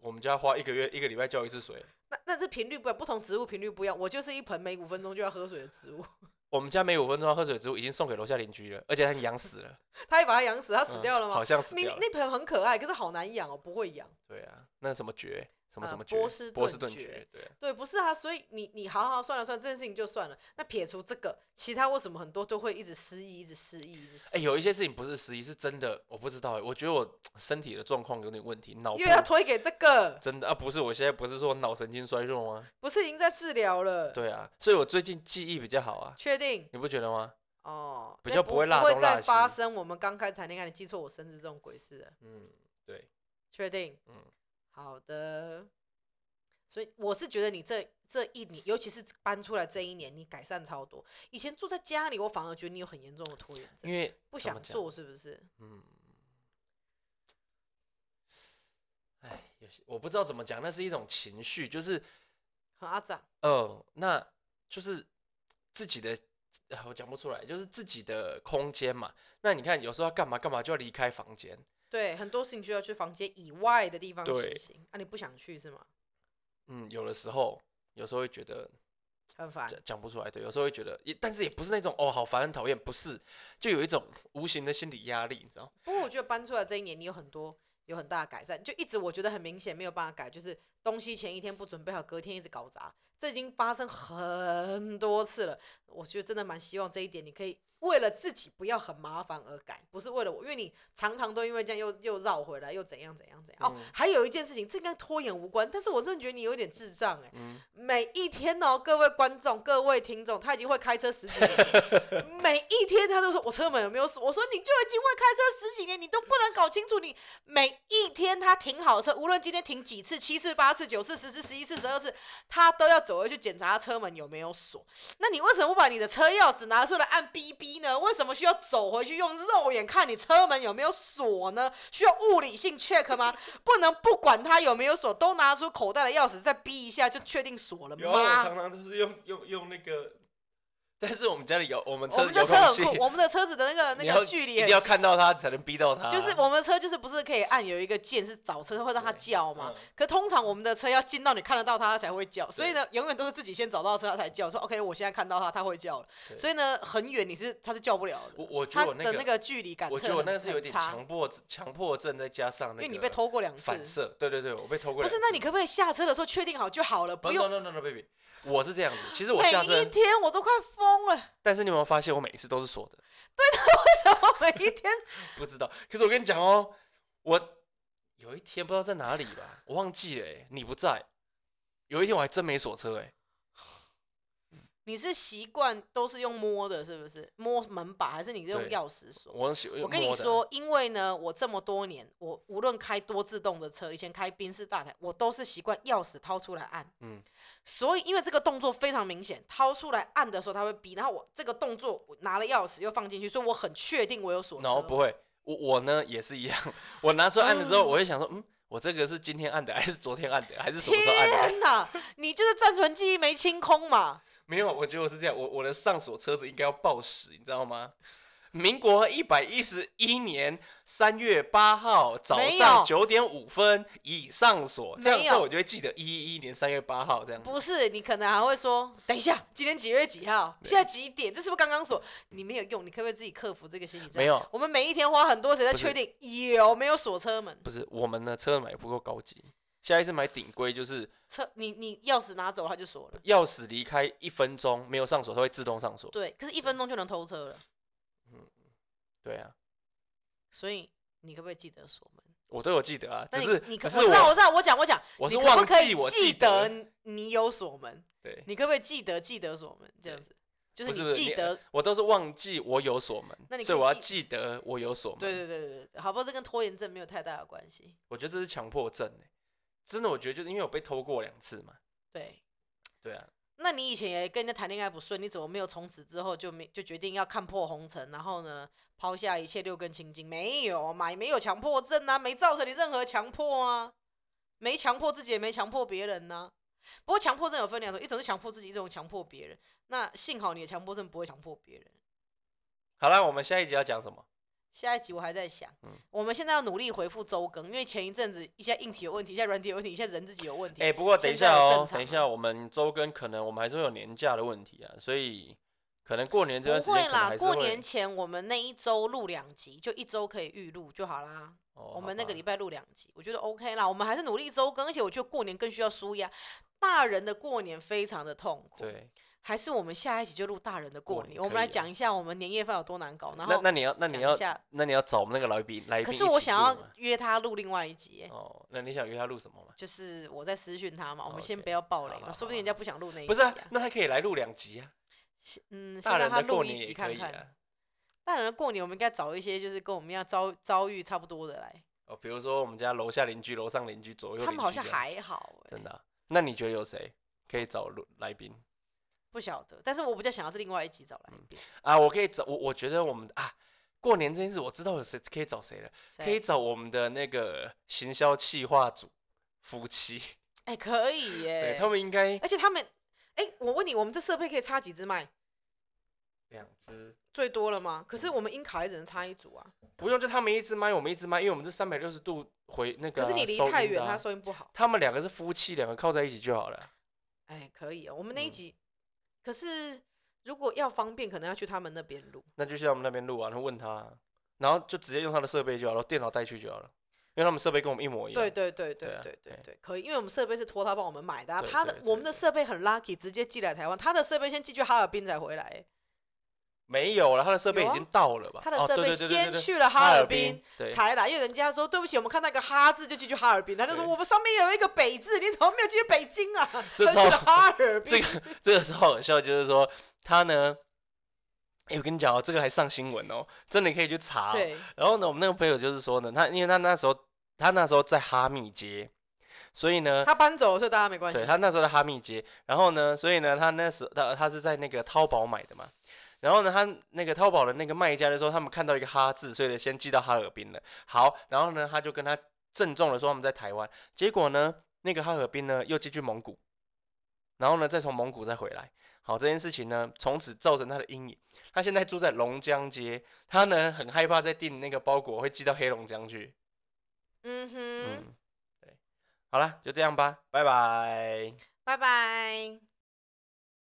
Speaker 1: 我们家花一个月一个礼拜浇一次水，
Speaker 2: 那那这频率不，不同植物频率不一样。我就是一盆每五分钟就要喝水的植物，[LAUGHS]
Speaker 1: 我们家每五分钟要喝水植物已经送给楼下邻居了，而且它养死了，
Speaker 2: 他也把它养死，它死
Speaker 1: 嗯
Speaker 2: 掉了吗？
Speaker 1: 好像死
Speaker 2: 你
Speaker 1: 掉了。
Speaker 2: 那盆很可爱，可是好难养哦，不会养。
Speaker 1: 对啊，那什么蕨，什么
Speaker 2: 呃
Speaker 1: 什么蕨，
Speaker 2: 波士
Speaker 1: 波士
Speaker 2: 顿
Speaker 1: 爵，对啊。
Speaker 2: 对，不是啊，所以你你好好算了算了，这件事情就算了。那撇除这个，其他为什么很多都会一直失忆，一直失忆，一直失
Speaker 1: 哎、
Speaker 2: 忆？
Speaker 1: 有一些事情不是失忆，是真的，我不知道哎，我觉得我身体的状况有点问题，脑部
Speaker 2: 又要推给这个，
Speaker 1: 真的啊，不是，我现在不是说脑神经衰弱吗？
Speaker 2: 不是已经在治疗了？，
Speaker 1: 对啊，所以我最近记忆比较好啊，
Speaker 2: 确定
Speaker 1: 你不觉得吗？
Speaker 2: 哦，
Speaker 1: 比较不会
Speaker 2: 那不不会再发生我们刚开始谈恋爱，你记错我生日这种鬼事了。
Speaker 1: 嗯，对，
Speaker 2: 确定？
Speaker 1: 嗯，
Speaker 2: 好的。所以我是觉得你这这一年，尤其是搬出来这一年，你改善超多。以前住在家里，我反而觉得你有很严重的拖延症
Speaker 1: 因，为
Speaker 2: 不想做，是不是？
Speaker 1: 嗯，哎，有些我不知道怎么讲，那是一种情绪，就是
Speaker 2: 很阿展，
Speaker 1: 嗯，那就是自己的，啊我讲不出来，就是自己的空间嘛。那你看，有时候要干嘛干嘛就要离开房间，
Speaker 2: 对，很多事情就要去房间以外的地方
Speaker 1: 对
Speaker 2: 实行。啊，你不想去是吗？
Speaker 1: 嗯，有的时候，有时候会觉得
Speaker 2: 很烦。
Speaker 1: 讲讲不出来，对，有时候会觉得，也但是也不是那种哦好烦很讨厌，不是，就有一种无形的心理压力，你知道？
Speaker 2: 不过我觉得搬出来这一年，你有很多有很大的改善，就一直我觉得很明显没有办法改，就是东西前一天不准备好，隔天一直搞砸，这已经发生很多次了。我觉得真的蛮希望这一点你可以为了自己不要很麻烦而改，不是为了我，因为你常常都因为这样又又绕回来，又怎样怎样怎样。哦
Speaker 1: 嗯，
Speaker 2: 还有一件事情，这跟拖延无关，但是我真的觉得你有点智障哎、
Speaker 1: 嗯，
Speaker 2: 每一天哦，各位观众、各位听众，他已经会开车十几年了，[LAUGHS] 每一天他都说我车门有没有锁，我说你就已经会开车十几年，你都不能搞清楚你每一天他停好车，无论今天停几次，七次、八次、九次、十次、十一次、十二次，他都要走回去检查车门有没有锁。那你为什么不把你的车钥匙拿出来按 BB 呢？为什么需要走回去用肉眼看你车门有没有锁呢？需要物理性 check 吗？不能不管它有没有锁，都拿出口袋的钥匙再 B 一下就确定锁了
Speaker 1: 有，我？常常都是用用用那个，[LAUGHS] 但是我们家里有我们
Speaker 2: 我
Speaker 1: 车
Speaker 2: 们的车很酷，我们的车子的那个 [LAUGHS] 那个距离很
Speaker 1: 一定要看到它才能逼到它，
Speaker 2: 就是我们的车就是不是可以按有一个键是找车会让它叫嘛？
Speaker 1: 嗯
Speaker 2: 可通常我们的车要进到你看得到它它才会叫，所以呢，永远都是自己先找到车它才叫。说 OK，我现在看到它，它会叫了。所以呢，很远你是它是叫不了的。
Speaker 1: 我我觉得我那个
Speaker 2: 的那个距离感，
Speaker 1: 我觉得我那个是有点强迫强迫症，再加上那个
Speaker 2: 因为你被偷过两次。
Speaker 1: 反射，对对对，我被偷过。
Speaker 2: 不是，那你可不可以下车的时候确定好就好了，不
Speaker 1: 不
Speaker 2: 用
Speaker 1: no no no no baby，我是这样子。其实我
Speaker 2: 每
Speaker 1: 下车
Speaker 2: 一，天我都快疯了。
Speaker 1: 但是你有没有发现我每一次都是锁的？
Speaker 2: 为什么每一天？[LAUGHS]
Speaker 1: 不知道。可是我跟你讲哦，我有一天不知道在哪里吧，我忘记了、欸，你不在。有一天我还真没锁车、欸，
Speaker 2: 你是习惯都是用摸的，是不是？摸门把还是你是用
Speaker 1: 对
Speaker 2: 钥匙锁？
Speaker 1: 我很喜
Speaker 2: 我跟你说，因为呢，我这么多年，我无论开多自动的车，以前开宾士大台，我都是习惯钥匙掏出来按。
Speaker 1: 嗯，
Speaker 2: 所以因为这个动作非常明显，掏出来按的时候它会逼，然后我这个动作我拿了钥匙又放进去，所以我很确定我有锁车。
Speaker 1: 然后不会，我我呢也是一样，我拿出来按了之后，
Speaker 2: 嗯
Speaker 1: 我会想说，嗯，我这个是今天按的，还是昨天按的，还是什么时候按的？
Speaker 2: 天哪，你就是暂存记忆没清空嘛？
Speaker 1: 没有，我觉得我是这样，我我的上锁车子应该要报时，你知道吗？民国一百一十一年三月八号早上九点五分已上锁，这样
Speaker 2: 没有
Speaker 1: 这我就会记得一一一年三月八号这样。
Speaker 2: 不是，你可能还会说，等一下，今天几月几号？
Speaker 1: 对
Speaker 2: 现在几点？这是不是刚刚锁？你没有用，你可不可以自己克服这个心理？
Speaker 1: 没有
Speaker 2: 我们每一天花很多时间确定有没有锁车门。
Speaker 1: 不是我们的，车买不够高级，下一次买顶规就是
Speaker 2: 车，你你钥匙拿走，它就锁了。
Speaker 1: 钥匙离开一分钟没有上锁，它会自动上锁。
Speaker 2: 对，可是一分钟就能偷车了，嗯
Speaker 1: 对啊，
Speaker 2: 所以你可不可以记得锁门？
Speaker 1: 我都有记得啊，只是
Speaker 2: 你可我知道，
Speaker 1: 我
Speaker 2: 我知道，我讲我讲，
Speaker 1: 我是忘
Speaker 2: 可以
Speaker 1: 记我
Speaker 2: 记
Speaker 1: 得
Speaker 2: 得你有锁门？
Speaker 1: 对，
Speaker 2: 你可不可以记得记得锁门？这样子，就是你记得。
Speaker 1: 我都是忘记我有锁门，那你所以我要
Speaker 2: 记
Speaker 1: 记得我有锁门。
Speaker 2: 对对对对对，好不好？这跟拖延症没有太大的关系。
Speaker 1: 我觉得这是强迫症欸真的，我觉得就是因为我被偷过两次嘛。
Speaker 2: 对，
Speaker 1: 对啊，
Speaker 2: 那你以前也跟人家谈恋爱不顺，你怎么没有从此之后就没就决定要看破红尘，然后呢抛下一切六根清净？没有嘛，没有强迫症啊，没造成你任何强迫啊，没强迫自己，也没强迫别人呢、不过强迫症有分两种，一种是强迫自己，一种强迫别人。那幸好你的强迫症不会强迫别人。
Speaker 1: 好了，我们下一集要讲什么？
Speaker 2: 下一集我还在想，
Speaker 1: 嗯
Speaker 2: 我们现在要努力回复周更，因为前一阵子一下硬体有问题，一下软体有问题，一下人自己有问题。
Speaker 1: 哎、不过等一下哦，等一下，我们周更可能我们还是会有年假的问题啊，所以可能过年这段时
Speaker 2: 不会啦，过年前我们那一周录两集，就一周可以预录就好啦。
Speaker 1: 哦
Speaker 2: 我们那个礼
Speaker 1: 拜
Speaker 2: 拜录两集，我觉得 OK 啦。我们还是努力周更，而且我觉得过年更需要舒压。大人的过年非常的痛苦，
Speaker 1: 对，
Speaker 2: 还是我们下一集就录大人的过年，我们来讲一下我们年夜饭有多难搞，然后
Speaker 1: 那那你要那你要
Speaker 2: 下。
Speaker 1: 那你要找我们那个来宾来宾
Speaker 2: 可是我想要约他录另外一集，
Speaker 1: 哦，那你想约他录什么吗？
Speaker 2: 就是我在私讯他嘛，我们先不要爆雷说不定人家不想录那一集、
Speaker 1: 不是啊，那他可以来录两集啊，
Speaker 2: 先嗯，先
Speaker 1: 大人
Speaker 2: 让他录一
Speaker 1: 的过年也可
Speaker 2: 集看看。
Speaker 1: 以啊。
Speaker 2: 大人的过年，我们应该找一些就是跟我们一样遭遭遇差不多的来，
Speaker 1: 哦，比如说我们家楼下邻居、楼上邻居、左右邻居，
Speaker 2: 他们好像还好、欸，
Speaker 1: 真的啊、那你觉得有谁可以找录来宾
Speaker 2: 不晓得。但是我比较想要是另外一集找来宾，
Speaker 1: 啊？我可以找我，我觉得我们啊，过年这件事我知道有谁可以找谁了，可以找我们的那个行销企划组夫妻，[LAUGHS]
Speaker 2: 哎、可以耶、
Speaker 1: 对他们应该
Speaker 2: 而且他们，哎、我问你，我们这设备可以插几支麦？
Speaker 1: 两只，
Speaker 2: 最多了吗？可是我们音卡也只能插一组啊。
Speaker 1: 不用就他们一支麦，我们一支麦，因为我们是三百六十度回那个啊、
Speaker 2: 可是你离
Speaker 1: 收
Speaker 2: 太远，
Speaker 1: 音的啊
Speaker 2: 它收音不好。
Speaker 1: 他们两个是夫妻，两个靠在一起就好了。
Speaker 2: 哎、可以哦、我们那一
Speaker 1: 嗯
Speaker 2: 集，可是如果要方便，可能要去他们那边录。
Speaker 1: 那就去他们那边录啊，然后问他啊，然后就直接用他的设备就好了，电脑带去就好了，因为他们设备跟我们一模一样。
Speaker 2: 对对对对
Speaker 1: 对啊对
Speaker 2: 对可以，因为我们设备是托他帮我们买的、啊，他的我们的设备很 lucky，直接寄来台湾，他的设备先寄去哈尔滨再回来欸。
Speaker 1: 没有了，他的设备已经到了吧？
Speaker 2: 他的设备先去了
Speaker 1: 哈
Speaker 2: 哈尔
Speaker 1: 滨
Speaker 2: 才来，因为人家说对不起，我们看那个哈字就进去哈尔滨，他就说我们上面有一个北字，你怎么没有寄去北京啊？[LAUGHS]
Speaker 1: 这
Speaker 2: 他去了哈尔滨。
Speaker 1: 这个这个时候好笑，就是说他呢，哎、我跟你讲哦，这个还上新闻哦，真的可以去查、哦。
Speaker 2: 对，
Speaker 1: 然后呢，我们那个朋友就是说呢，他因为他那时候他那时候在哈密街，所以呢，
Speaker 2: 他搬走了，所以大家没关系
Speaker 1: 对。他那时候在哈密街，然后呢，所以呢，他那时候他他是在那个淘宝买的嘛。然后呢，他那个淘宝的那个卖家就说他们看到一个哈字，所以呢先寄到哈尔滨了。好，然后呢他就跟他郑重的说他们在台湾，结果呢那个哈尔滨呢又寄去蒙古，然后呢再从蒙古再回来。好，这件事情呢从此造成他的阴影。他现在住在龙江街，他呢很害怕再订那个包裹会寄到黑龙江去。
Speaker 2: 嗯哼，
Speaker 1: 嗯，对，好了，就这样吧，拜拜。
Speaker 2: 拜拜。